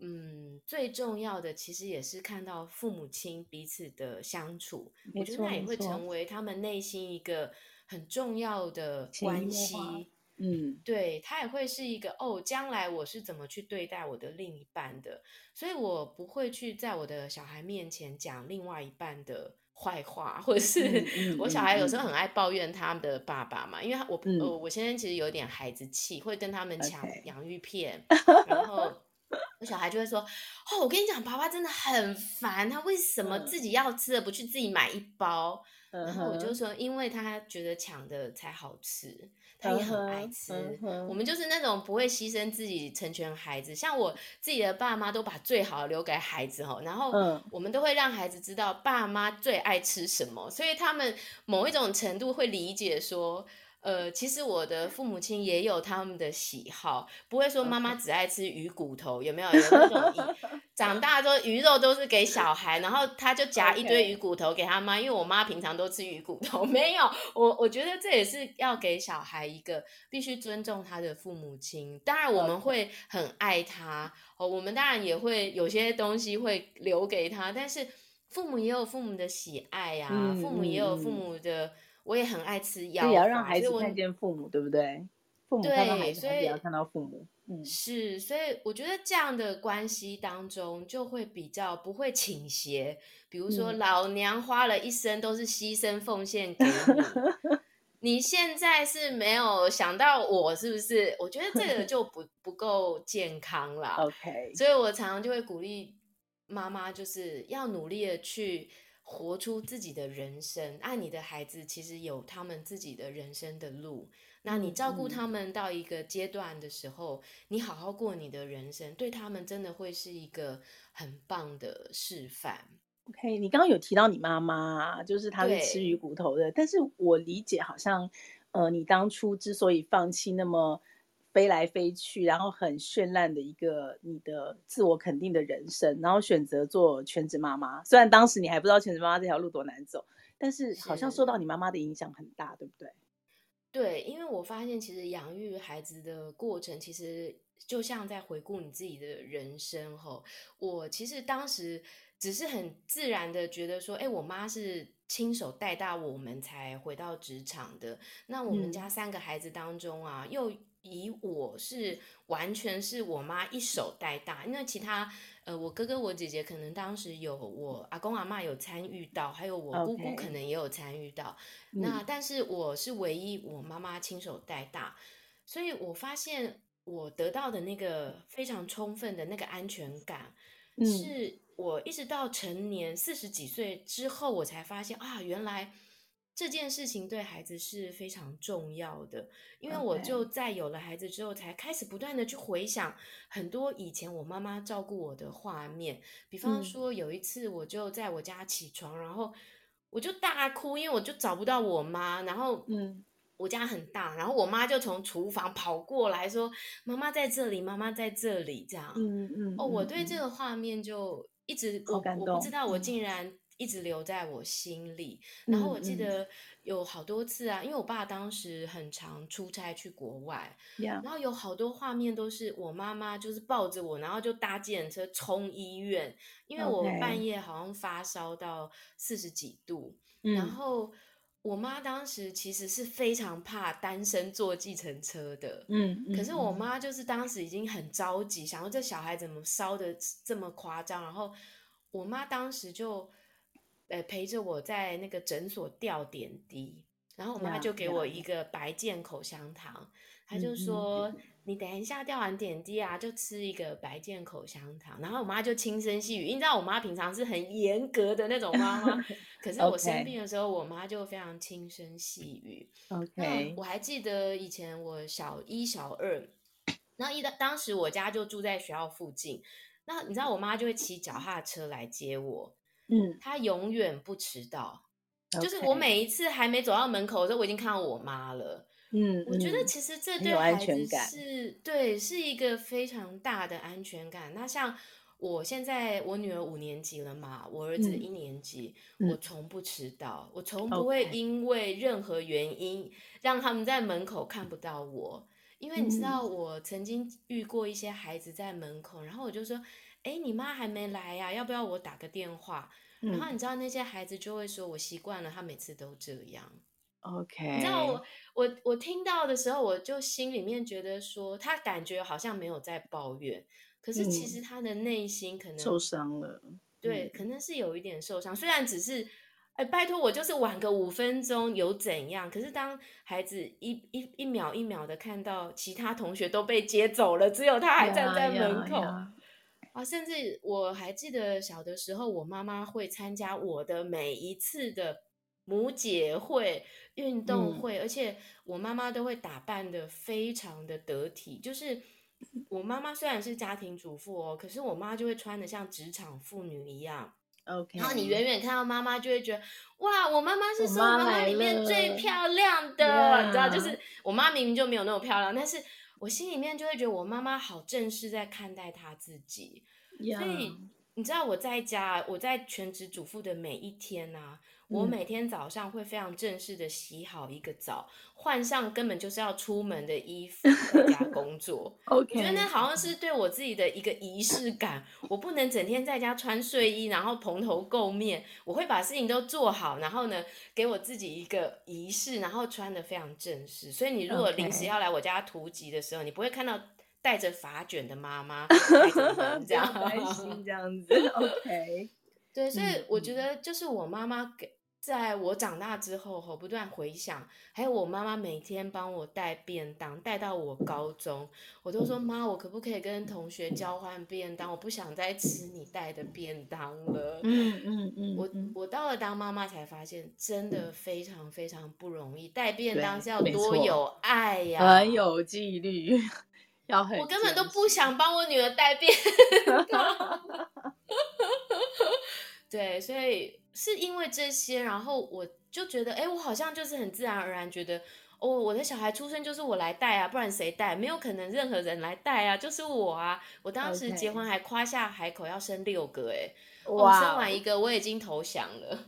嗯，最重要的其实也是看到父母亲彼此的相处，我觉得那也会成为他们内心一个很重要的关系。嗯，对，他也会是一个哦，将来我是怎么去对待我的另一半的，所以我不会去在我的小孩面前讲另外一半的坏话，或者是我小孩有时候很爱抱怨他们的爸爸嘛，因为我、我、我现在其实有点孩子气，会跟他们抢洋芋片 然后。我小孩就会说：“哦，我跟你讲，爸爸真的很烦，他为什么自己要吃的不去自己买一包？”嗯、然后我就说：“因为他觉得抢的才好吃，他也很爱吃。嗯嗯”我们就是那种不会牺牲自己成全孩子，像我自己的爸妈都把最好的留给孩子哦。然后我们都会让孩子知道爸妈最爱吃什么，所以他们某一种程度会理解说。呃，其实我的父母亲也有他们的喜好，不会说妈妈只爱吃鱼骨头.有没有？有那种 长大之后鱼肉都是给小孩，然后他就夹一堆鱼骨头给他妈.因为我妈平常都吃鱼骨头。没有，我我觉得这也是要给小孩一个必须尊重他的父母亲。当然我们会很爱他.哦，我们当然也会有些东西会留给他，但是父母也有父母的喜爱呀、啊嗯，父母也有父母的。我也很爱吃药，也要让孩子看见父母，对不对？父母看到孩子，孩子也要看到父母。嗯，是，所以我觉得这样的关系当中就会比较不会倾斜。比如说，老娘花了一生都是牺牲奉献给你，嗯、你现在是没有想到我，是不是？我觉得这个就不不够健康了。OK，所以我常常就会鼓励妈妈，就是要努力的去。活出自己的人生，爱你的孩子其实有他们自己的人生的路。那你照顾他们到一个阶段的时候，嗯，你好好过你的人生，对他们真的会是一个很棒的示范。OK，你刚刚有提到你妈妈，就是她是吃鱼骨头的，但是我理解好像，呃，你当初之所以放弃那么。飞来飞去，然后很绚烂的一个你的自我肯定的人生，然后选择做全职妈妈。虽然当时你还不知道全职妈妈这条路多难走，但是好像受到你妈妈的影响很大，对不对？对，因为我发现其实养育孩子的过程，其实就像在回顾你自己的人生。吼，我其实当时只是很自然的觉得说，哎，我妈是亲手带大我们才回到职场的。那我们家三个孩子当中啊，嗯、又以我是完全是我妈一手带大，因为其他呃，我哥哥我姐姐可能当时有我阿公阿嬷有参与到，还有我姑姑可能也有参与到。Okay. 那但是我是唯一我妈妈亲手带大，所以我发现我得到的那个非常充分的那个安全感，是我一直到成年四十几岁之后，我才发现啊，原来。这件事情对孩子是非常重要的，因为我就在有了孩子之后，才开始不断的去回想很多以前我妈妈照顾我的画面。比方说，有一次我就在我家起床，然后我就大哭，因为我就找不到我妈。然后，嗯，我家很大，然后我妈就从厨房跑过来说：“妈妈在这里，妈妈在这里。”这样，嗯嗯。哦，我对这个画面就一直我我不知道，我竟然。一直留在我心里，然后我记得有好多次啊，因为我爸当时很常出差去国外，yeah. 然后有好多画面都是我妈妈就是抱着我，然后就搭计程车冲医院，因为我半夜好像发烧到四十几度，okay. 然后我妈当时其实是非常怕单身坐计程车的，嗯，可是我妈就是当时已经很着急，想说这小孩怎么烧的这么夸张，然后我妈当时就。呃，陪着我在那个诊所吊点滴，然后我妈就给我一个白健口香糖，她.就说、嗯：“你等一下吊完点滴啊，就吃一个白健口香糖。”然后我妈就轻声细语，你知道我妈平常是很严格的那种妈妈，可是我生病的时候，我妈就非常轻声细语。OK，我还记得以前我小一、小二，然后一当当时我家就住在学校附近，那你知道我妈就会骑脚踏车来接我。嗯，他永远不迟到.就是我每一次还没走到门口的时候，我已经看到我妈了。嗯，我觉得其实这对孩子是对，是一个非常大的安全感。那像我现在，我女儿五年级了嘛，我儿子一年级，嗯、我从不迟到，我从不会因为任何原因让他们在门口看不到我。因为你知道，我曾经遇过一些孩子在门口，然后我就说。哎，你妈还没来呀？要不要我打个电话？嗯。然后你知道那些孩子就会说：“我习惯了，他每次都这样。” OK，你知道我我我听到的时候，我就心里面觉得说，他感觉好像没有在抱怨，可是其实他的内心可能受伤了。对，可能是有一点受伤。虽然只是哎，拜托我就是晚个五分钟有怎样？可是当孩子一一一秒一秒的看到其他同学都被接走了，只有他还站在门口。Yeah, yeah, yeah. 啊，甚至我还记得小的时候，我妈妈会参加我的每一次的母姐会、运动会，嗯、而且我妈妈都会打扮得非常的得体。就是 我妈妈虽然是家庭主妇哦，可是我妈就会穿得像职场妇女一样。OK，然后你远远看到妈妈，就会觉得哇，我妈妈是所有妈妈里面最漂亮的，你知道，就是我妈明明就没有那么漂亮，但是我心里面就会觉得我妈妈好正式在看待她自己.所以你知道我在家，我在全职主妇的每一天啊。我每天早上会非常正式的洗好一个澡，换上根本就是要出门的衣服回家工作。OK，我觉得那好像是对我自己的一个仪式感。我不能整天在家穿睡衣，然后蓬头垢面。我会把事情都做好，然后呢，给我自己一个仪式，然后穿的非常正式。所以你如果临时要来我家突击的时候你不会看到带着发卷的妈妈 这样开心这样子。OK，对，所以我觉得就是我妈妈给。在我长大之后，我不断回想，还有我妈妈每天帮我带便当，带到我高中，我都说妈，我可不可以跟同学交换便当？我不想再吃你带的便当了。嗯嗯嗯，我我到了当妈妈才发现，真的非常非常不容易，带便当是要多有爱呀，啊，很有纪律，要很。我根本都不想帮我女儿带便 当。对，所以。是因为这些，然后我就觉得，哎，我好像就是很自然而然觉得，哦，我的小孩出生就是我来带啊，不然谁带？没有可能任何人来带啊，就是我啊。我当时结婚还夸下海口要生六个，哎，我生完一个我已经投降了。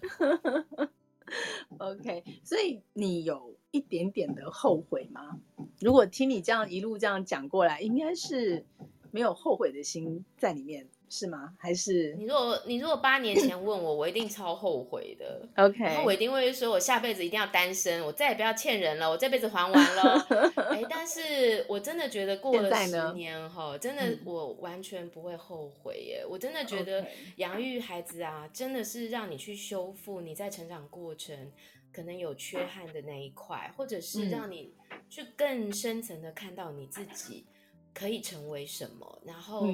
OK，所以你有一点点的后悔吗？如果听你这样一路这样讲过来，应该是没有后悔的心在里面。是吗？还是你如果你如果八年前问我，我一定超后悔的。OK，然后我一定会说，我下辈子一定要单身，我再也不要欠人了，我这辈子还完了。哎，但是我真的觉得过了十年哈，真的我完全不会后悔耶。我真的觉得养育孩子啊，真的是让你去修复你在成长过程可能有缺憾的那一块，或者是让你去更深层的看到你自己可以成为什么，然后。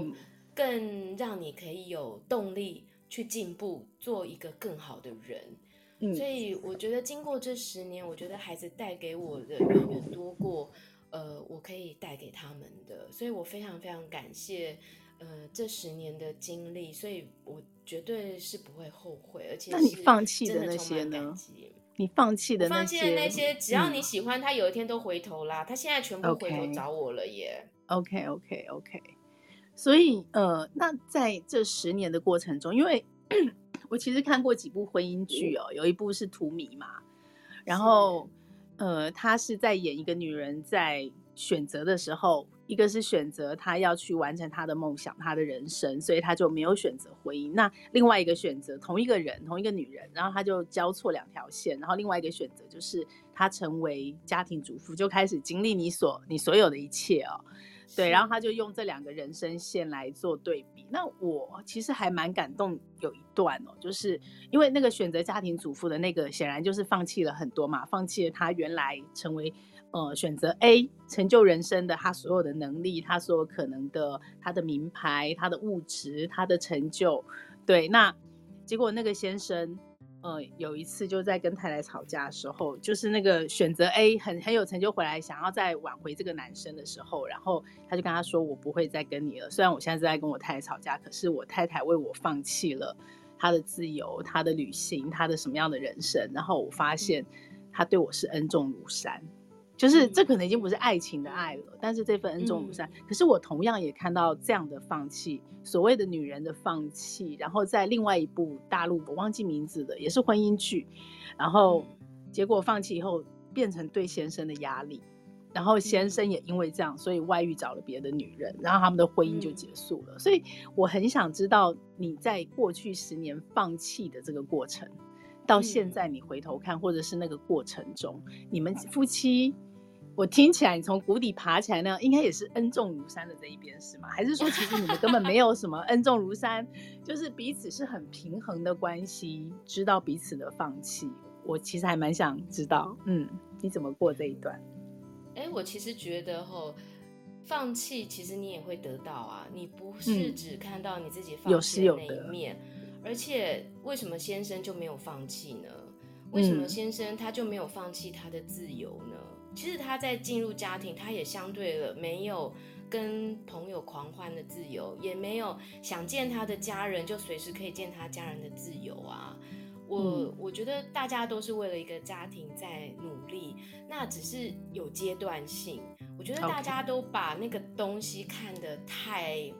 更让你可以有动力去进步，做一个更好的人。嗯，所以我觉得经过这十年，我觉得孩子带给我的远远多过，呃，我可以带给他们的。所以我非常非常感谢，呃，这十年的经历。所以我绝对是不会后悔，而且那你放弃的那些呢？你放弃的那些，放弃的那些，只要你喜欢，他有一天都回头啦。他现在全部回头找我了耶。OK，OK，OK。所以，呃，那在这十年的过程中，因为 我其实看过几部婚姻剧哦，有一部是《荼蘼》嘛，然后，呃，他是在演一个女人在选择的时候，一个是选择她要去完成她的梦想、她的人生，所以她就没有选择婚姻。那另外一个选择，同一个人，同一个女人，然后她就交错两条线，然后另外一个选择就是她成为家庭主妇，就开始经历你所你所有的一切哦。对，然后他就用这两个人生线来做对比。那我其实还蛮感动，有一段哦，就是因为那个选择家庭主妇的那个，显然就是放弃了很多嘛，放弃了他原来成为呃选择 A 成就人生的他所有的能力，他所有可能的他的名牌、他的物质、他的成就。对，那结果那个先生。呃，有一次就在跟太太吵架的时候，就是那个选择 A 很很有成就回来，想要再挽回这个男生的时候，然后他就跟他说：“我不会再跟你了。虽然我现在在跟我太太吵架，可是我太太为我放弃了她的自由、她的旅行、她的什么样的人生。然后我发现他对我是恩重如山。”就是这可能已经不是爱情的爱了，但是这份恩重如山。可是我同样也看到这样的放弃，所谓的女人的放弃。然后在另外一部大陆我忘记名字的，也是婚姻剧，然后结果放弃以后变成对先生的压力，然后先生也因为这样，所以外遇找了别的女人，然后他们的婚姻就结束了。所以我很想知道你在过去十年放弃的这个过程，到现在你回头看，或者是那个过程中，你们夫妻。我听起来，你从谷底爬起来那样，应该也是恩重如山的这一边是吗？还是说，其实你们根本没有什么恩重如山，就是彼此是很平衡的关系，知道彼此的放弃？我其实还蛮想知道，嗯，你怎么过这一段？哎、欸，我其实觉得吼，放弃其实你也会得到啊，你不是只看到你自己放弃的那一面，嗯、而且为什么先生就没有放弃呢？为什么先生他就没有放弃他的自由呢？其实他在进入家庭，他也相对了没有跟朋友狂欢的自由，也没有想见他的家人就随时可以见他家人的自由啊。我、嗯、我觉得大家都是为了一个家庭在努力，那只是有阶段性。我觉得大家都把那个东西看得太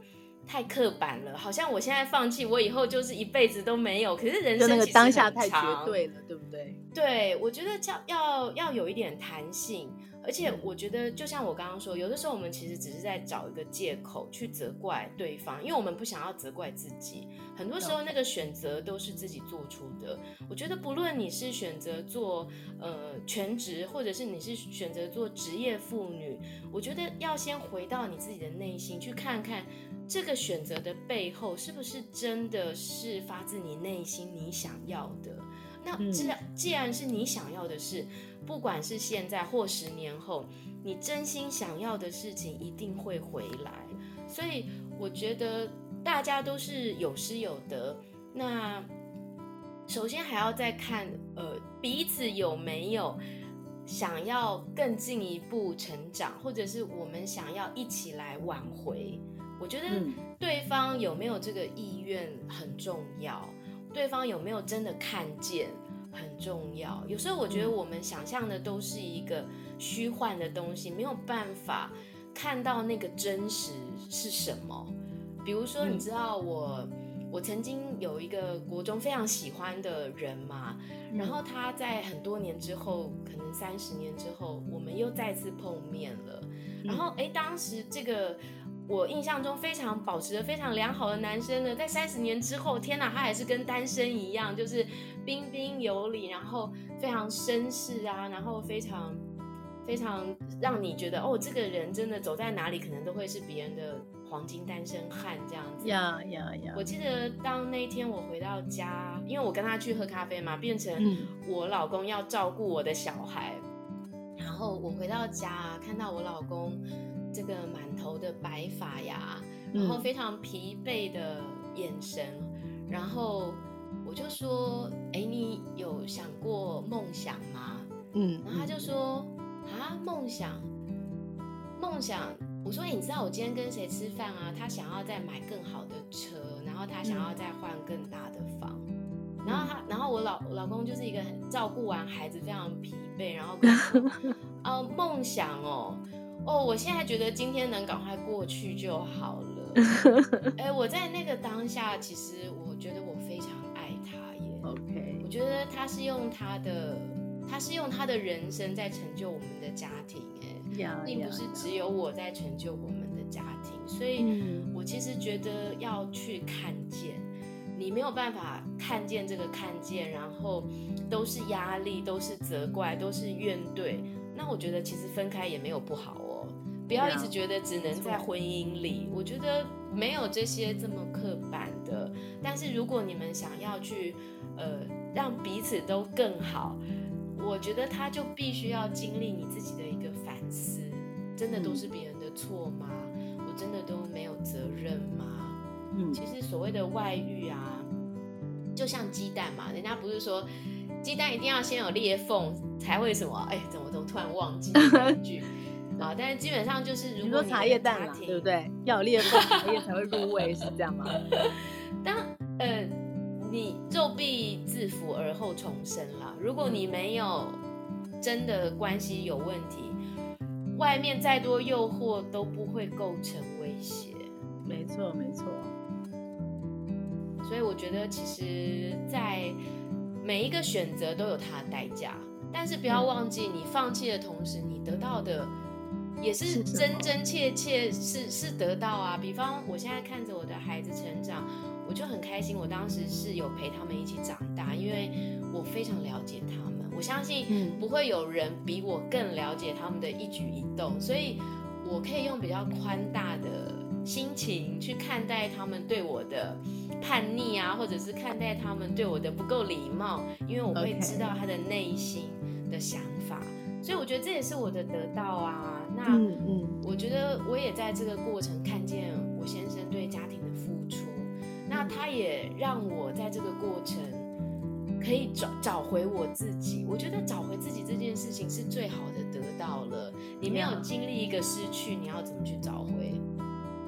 太刻板了，好像我现在放弃，我以后就是一辈子都没有。可是人生就那个当下太绝对了，对不对？对，我觉得要要要有一点弹性。而且我觉得，就像我刚刚说，有的时候我们其实只是在找一个借口去责怪对方，因为我们不想要责怪自己。很多时候，那个选择都是自己做出的。我觉得，不论你是选择做呃全职，或者是你是选择做职业妇女，我觉得要先回到你自己的内心，去看看这个选择的背后是不是真的是发自你内心你想要的。那既然既然是你想要的事，不管是现在或十年后，你真心想要的事情一定会回来。所以我觉得大家都是有失有得。那首先还要再看，呃，彼此有没有想要更进一步成长，或者是我们想要一起来挽回。我觉得对方有没有这个意愿很重要。对方有没有真的看见很重要。有时候我觉得我们想象的都是一个虚幻的东西，没有办法看到那个真实是什么。比如说，你知道我我曾经有一个国中非常喜欢的人嘛，然后他在很多年之后，可能三十年之后，我们又再次碰面了。然后哎，当时这个。我印象中非常保持着非常良好的男生呢，在三十年之后，天哪，他还是跟单身一样，就是彬彬有礼，然后非常绅士啊，然后非常非常让你觉得哦，这个人真的走在哪里可能都会是别人的黄金单身汉这样子。呀呀呀！我记得当那一天我回到家，因为我跟他去喝咖啡嘛，变成我老公要照顾我的小孩，嗯、然后我回到家看到我老公。这个满头的白发呀，然后非常疲惫的眼神，嗯、然后我就说：“哎，你有想过梦想吗？”嗯，然后他就说：“啊，梦想，梦想。”我说：“你知道我今天跟谁吃饭啊？他想要再买更好的车，然后他想要再换更大的房，嗯、然后他，然后我老我老公就是一个很照顾完孩子非常疲惫，然后跟我说：‘哦，梦想哦。’”哦，我现在觉得今天能赶快过去就好了。哎，我在那个当下，其实我觉得我非常爱他耶。OK，我觉得他是用他的，他是用他的人生在成就我们的家庭，哎，并不是只有我在成就我们的家庭。所以，我其实觉得要去看见，你没有办法看见这个看见，然后都是压力，都是责怪，都是怨怼。那我觉得其实分开也没有不好。不要一直觉得只能在婚姻里，我觉得没有这些这么刻板的。但是如果你们想要去，呃，让彼此都更好，我觉得他就必须要经历你自己的一个反思。真的都是别人的错吗？我真的都没有责任吗？嗯，其实所谓的外遇啊，就像鸡蛋嘛，人家不是说鸡蛋一定要先有裂缝才会什么？哎，怎么怎么突然忘记那一句？啊，但是基本上就是，如果你说茶叶蛋嘛，对不对？要有裂缝，茶叶才会入味，是这样吗？当呃，你骤必自腐而后重生啦。如果你没有真的关系有问题，外面再多诱惑都不会构成威胁。没错，没错。所以我觉得，其实，在每一个选择都有它的代价，但是不要忘记，你放弃的同时，你得到的。也是真真切切是是得到啊，比方我现在看着我的孩子成长，我就很开心。我当时是有陪他们一起长大，因为我非常了解他们，我相信不会有人比我更了解他们的一举一动，所以我可以用比较宽大的心情去看待他们对我的叛逆啊，或者是看待他们对我的不够礼貌，因为我会知道他的内心的想法。所以我觉得这也是我的得到啊。那嗯，我觉得我也在这个过程看见我先生对家庭的付出，那他也让我在这个过程可以找找回我自己。我觉得找回自己这件事情是最好的得到了。你没有经历一个失去，你要怎么去找回？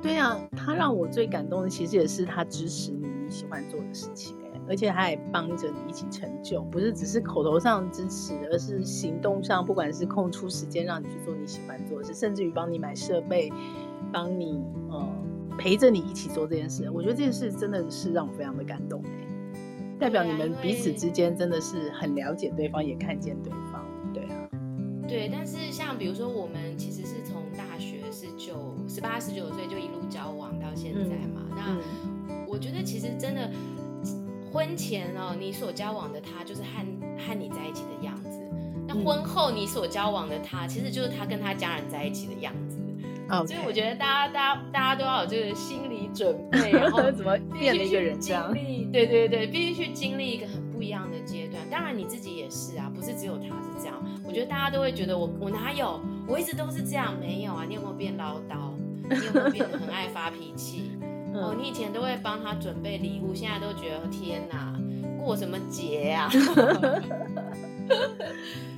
对啊，他让我最感动的，其实也是他支持你你喜欢做的事情，而且他也帮着你一起成就，不是只是口头上支持，而是行动上，不管是空出时间让你去做你喜欢做的事，甚至于帮你买设备，帮你呃陪着你一起做这件事。我觉得这件事真的是让我非常的感动，代表你们彼此之间真的是很了解对方，也看见对方。对啊，对，但是像比如说我们其实是从大学是九、十八、十九岁就一路交往到现在嘛，嗯、那我觉得其实真的。婚前哦，你所交往的他就是和和你在一起的样子。那婚后你所交往的他，其实就是他跟他家人在一起的样子。Okay. 所以我觉得大家大家大家都要有这个心理准备，然后 怎么变了一个人这样？对对对，必须去经历一个很不一样的阶段。当然你自己也是啊，不是只有他是这样。我觉得大家都会觉得我我哪有，我一直都是这样，没有啊？你有没有变唠叨？你有没有变得很爱发脾气？哦，你以前都会帮他准备礼物，现在都觉得天哪，过什么节啊？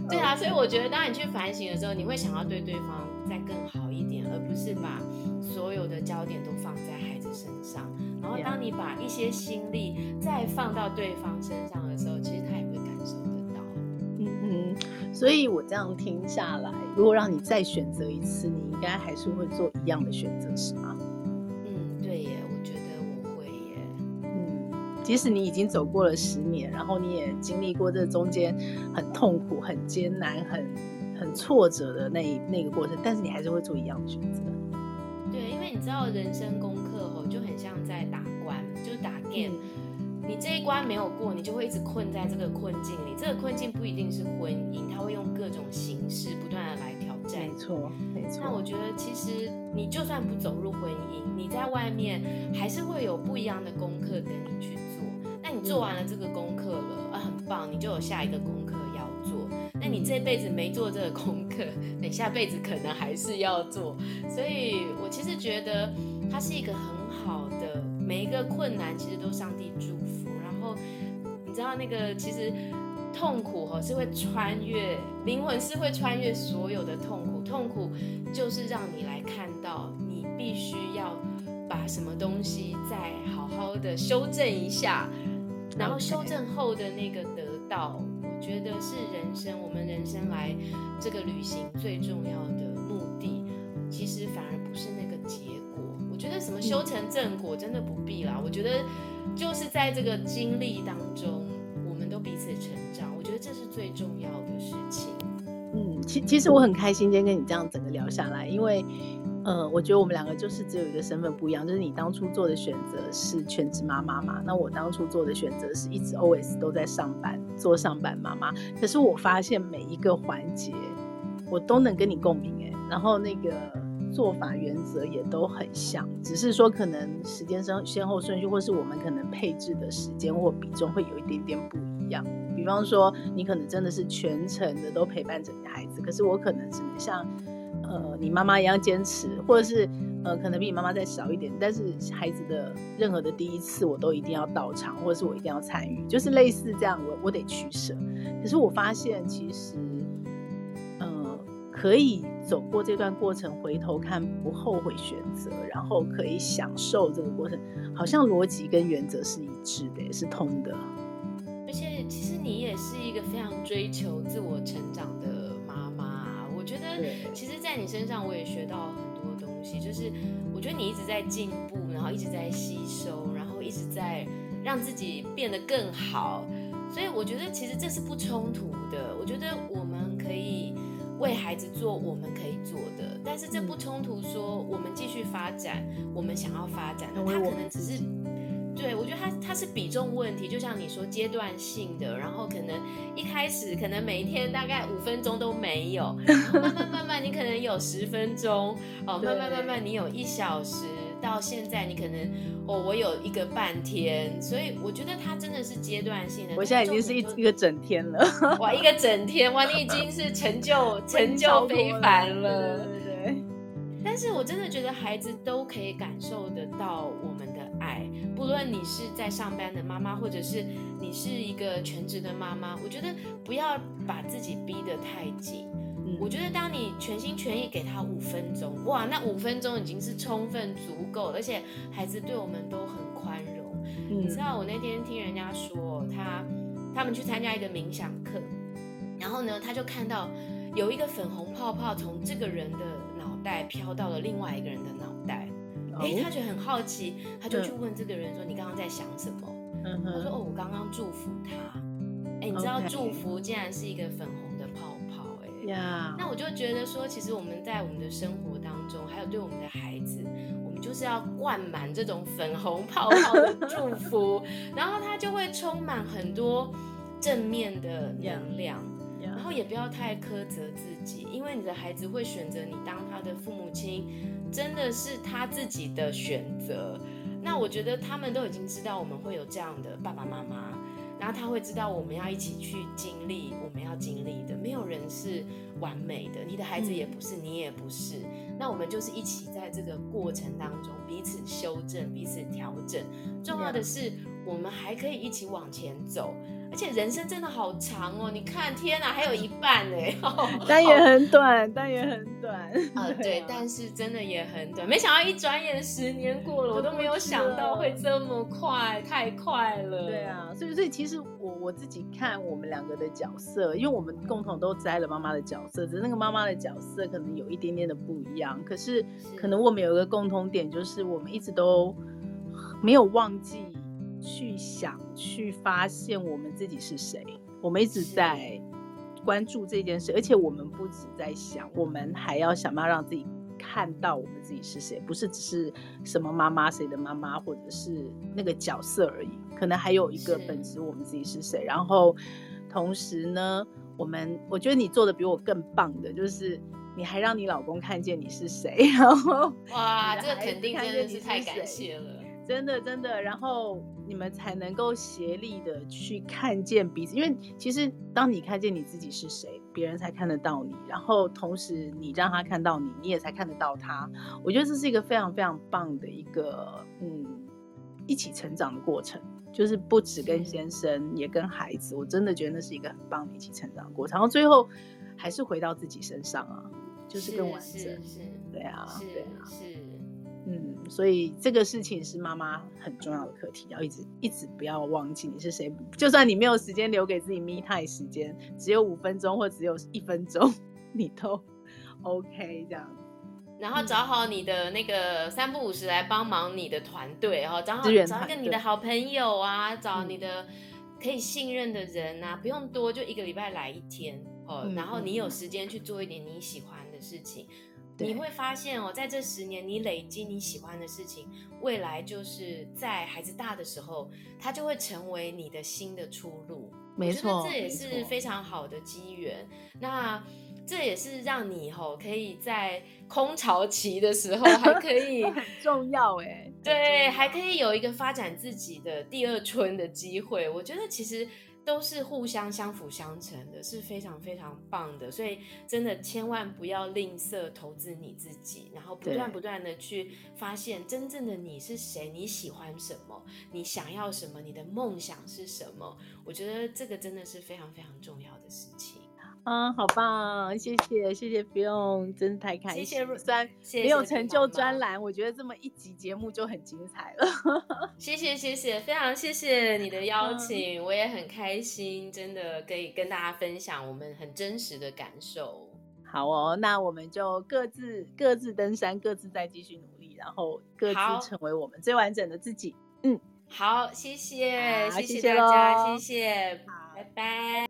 对啊，所以我觉得当你去反省的时候，你会想要对对方再更好一点，而不是把所有的焦点都放在孩子身上。然后当你把一些心力再放到对方身上的时候，其实他也会感受得到。嗯嗯，所以我这样听下来，如果让你再选择一次，你应该还是会做一样的选择，是吗？即使你已经走过了十年，然后你也经历过这中间很痛苦、很艰难、很很挫折的那那个过程，但是你还是会做一样的选择。对，因为你知道人生功课哦，就很像在打关，就是打 game。你这一关没有过，你就会一直困在这个困境里。这个困境不一定是婚姻，它会用各种形式不断的来挑战。没错，没错。那我觉得其实你就算不走入婚姻，你在外面还是会有不一样的功课等你去。做完了这个功课了啊，很棒，你就有下一个功课要做。那你这辈子没做这个功课，等下辈子可能还是要做。所以我其实觉得它是一个很好的，每一个困难其实都上帝祝福。然后你知道那个其实痛苦哈是会穿越灵魂，是会穿越所有的痛苦。痛苦就是让你来看到，你必须要把什么东西再好好的修正一下。然后修正后的那个得到我觉得是人生，我们人生来这个旅行最重要的目的，其实反而不是那个结果。我觉得什么修成正果真的不必啦。我觉得就是在这个经历当中，我们都彼此成长，我觉得这是最重要的事情。嗯，其其实我很开心今天跟你这样整个聊下来，因为。呃，我觉得我们两个就是只有一个身份不一样，就是你当初做的选择是全职妈妈嘛，那我当初做的选择是一直 always 都在上班，做上班妈妈。可是我发现每一个环节，我都能跟你共鸣哎，然后那个做法原则也都很像，只是说可能时间先先后顺序，或是我们可能配置的时间或比重会有一点点不一样。比方说，你可能真的是全程的都陪伴着你的孩子，可是我可能只能像。呃，你妈妈一样坚持，或者是呃，可能比你妈妈再少一点，但是孩子的任何的第一次，我都一定要到场，或者是我一定要参与，就是类似这样，我我得取舍。可是我发现，其实，呃，可以走过这段过程，回头看不后悔选择，然后可以享受这个过程，好像逻辑跟原则是一致的，也是通的。而且，其实你也是一个非常追求自我成。其实，在你身上我也学到很多东西。就是我觉得你一直在进步，然后一直在吸收，然后一直在让自己变得更好。所以我觉得，其实这是不冲突的。我觉得我们可以为孩子做我们可以做的，但是这不冲突。说我们继续发展我们想要发展的，他可能只是。对，我觉得它它是比重问题，就像你说阶段性的，然后可能一开始可能每一天大概五分钟都没有，慢慢慢慢你可能有十分钟哦，慢慢慢慢你有一小时，到现在你可能哦我有一个半天，所以我觉得它真的是阶段性的。我现在已经是一一个整天了，哇，一个整天哇，你已经是成就 成就非凡了，对对对。但是我真的觉得孩子都可以感受得到我们。不论你是在上班的妈妈，或者是你是一个全职的妈妈，我觉得不要把自己逼得太紧。嗯，我觉得当你全心全意给他五分钟，哇，那五分钟已经是充分足够，而且孩子对我们都很宽容。嗯，你知道我那天听人家说，他他们去参加一个冥想课，然后呢，他就看到有一个粉红泡泡从这个人的脑袋飘到了另外一个人的脑袋。哎，他觉得很好奇，他就去问这个人说：“你刚刚在想什么？”嗯、他说：“哦，我刚刚祝福他。”哎，你知道祝福竟然是一个粉红的泡泡？哎呀，那我就觉得说，其实我们在我们的生活当中，还有对我们的孩子，我们就是要灌满这种粉红泡泡的祝福，然后他就会充满很多正面的能量。然后也不要太苛责自己，因为你的孩子会选择你当他的父母亲，真的是他自己的选择。那我觉得他们都已经知道我们会有这样的爸爸妈妈，然后他会知道我们要一起去经历我们要经历的。没有人是完美的，你的孩子也不是，你也不是。那我们就是一起在这个过程当中彼此修正、彼此调整。重要的是，我们还可以一起往前走。而且人生真的好长哦！你看，天哪，还有一半呢，但也很短，但也很短。啊、呃，对，但是真的也很短。没想到一转眼十年过了，我都没有想到会这么快，太快了。对啊，所以所以其实我我自己看我们两个的角色，因为我们共同都摘了妈妈的角色，只是那个妈妈的角色可能有一点点的不一样。可是可能我们有一个共同点，就是我们一直都没有忘记。去想，去发现我们自己是谁。我们一直在关注这件事，而且我们不止在想，我们还要想办法让自己看到我们自己是谁，不是只是什么妈妈谁的妈妈，或者是那个角色而已。可能还有一个本质，我们自己是谁。然后同时呢，我们我觉得你做的比我更棒的，就是你还让你老公看见你是谁。然后哇，这个肯定真的是太感谢了。真的真的，然后你们才能够协力的去看见彼此，因为其实当你看见你自己是谁，别人才看得到你，然后同时你让他看到你，你也才看得到他。我觉得这是一个非常非常棒的一个嗯，一起成长的过程，就是不止跟先生，也跟孩子，我真的觉得那是一个很棒的一起成长的过程。然后最后还是回到自己身上啊，就是更完整，是是是对啊，对啊，是。嗯，所以这个事情是妈妈很重要的课题，要一直一直不要忘记你是谁。就算你没有时间留给自己 me time 时间，只有五分钟或只有一分钟，你都 OK 这样。然后找好你的那个三不五时来帮忙你的团队，然后找好找一个你的好朋友啊，找你的可以信任的人啊，不用多，就一个礼拜来一天哦。然后你有时间去做一点你喜欢的事情。你会发现哦，在这十年，你累积你喜欢的事情，未来就是在孩子大的时候，它就会成为你的新的出路。没错，这也是非常好的机缘。那这也是让你吼可以在空巢期的时候还可以 很重要哎，对，还可以有一个发展自己的第二春的机会。我觉得其实。都是互相相辅相成的，是非常非常棒的。所以真的千万不要吝啬投资你自己，然后不断不断的去发现真正的你是谁，你喜欢什么，你想要什么，你的梦想是什么。我觉得这个真的是非常非常重要的事情。啊，好棒！谢谢谢谢，不用，真是太开心。谢谢酸，没有成就专栏，我觉得这么一集节目就很精彩了。谢谢谢谢，非常谢谢你的邀请，嗯、我也很开心，真的可以跟大家分享我们很真实的感受。好哦，那我们就各自各自登山，各自再继续努力，然后各自成为我们最完整的自己。嗯，好，谢谢，谢谢大家，谢谢，好，拜拜。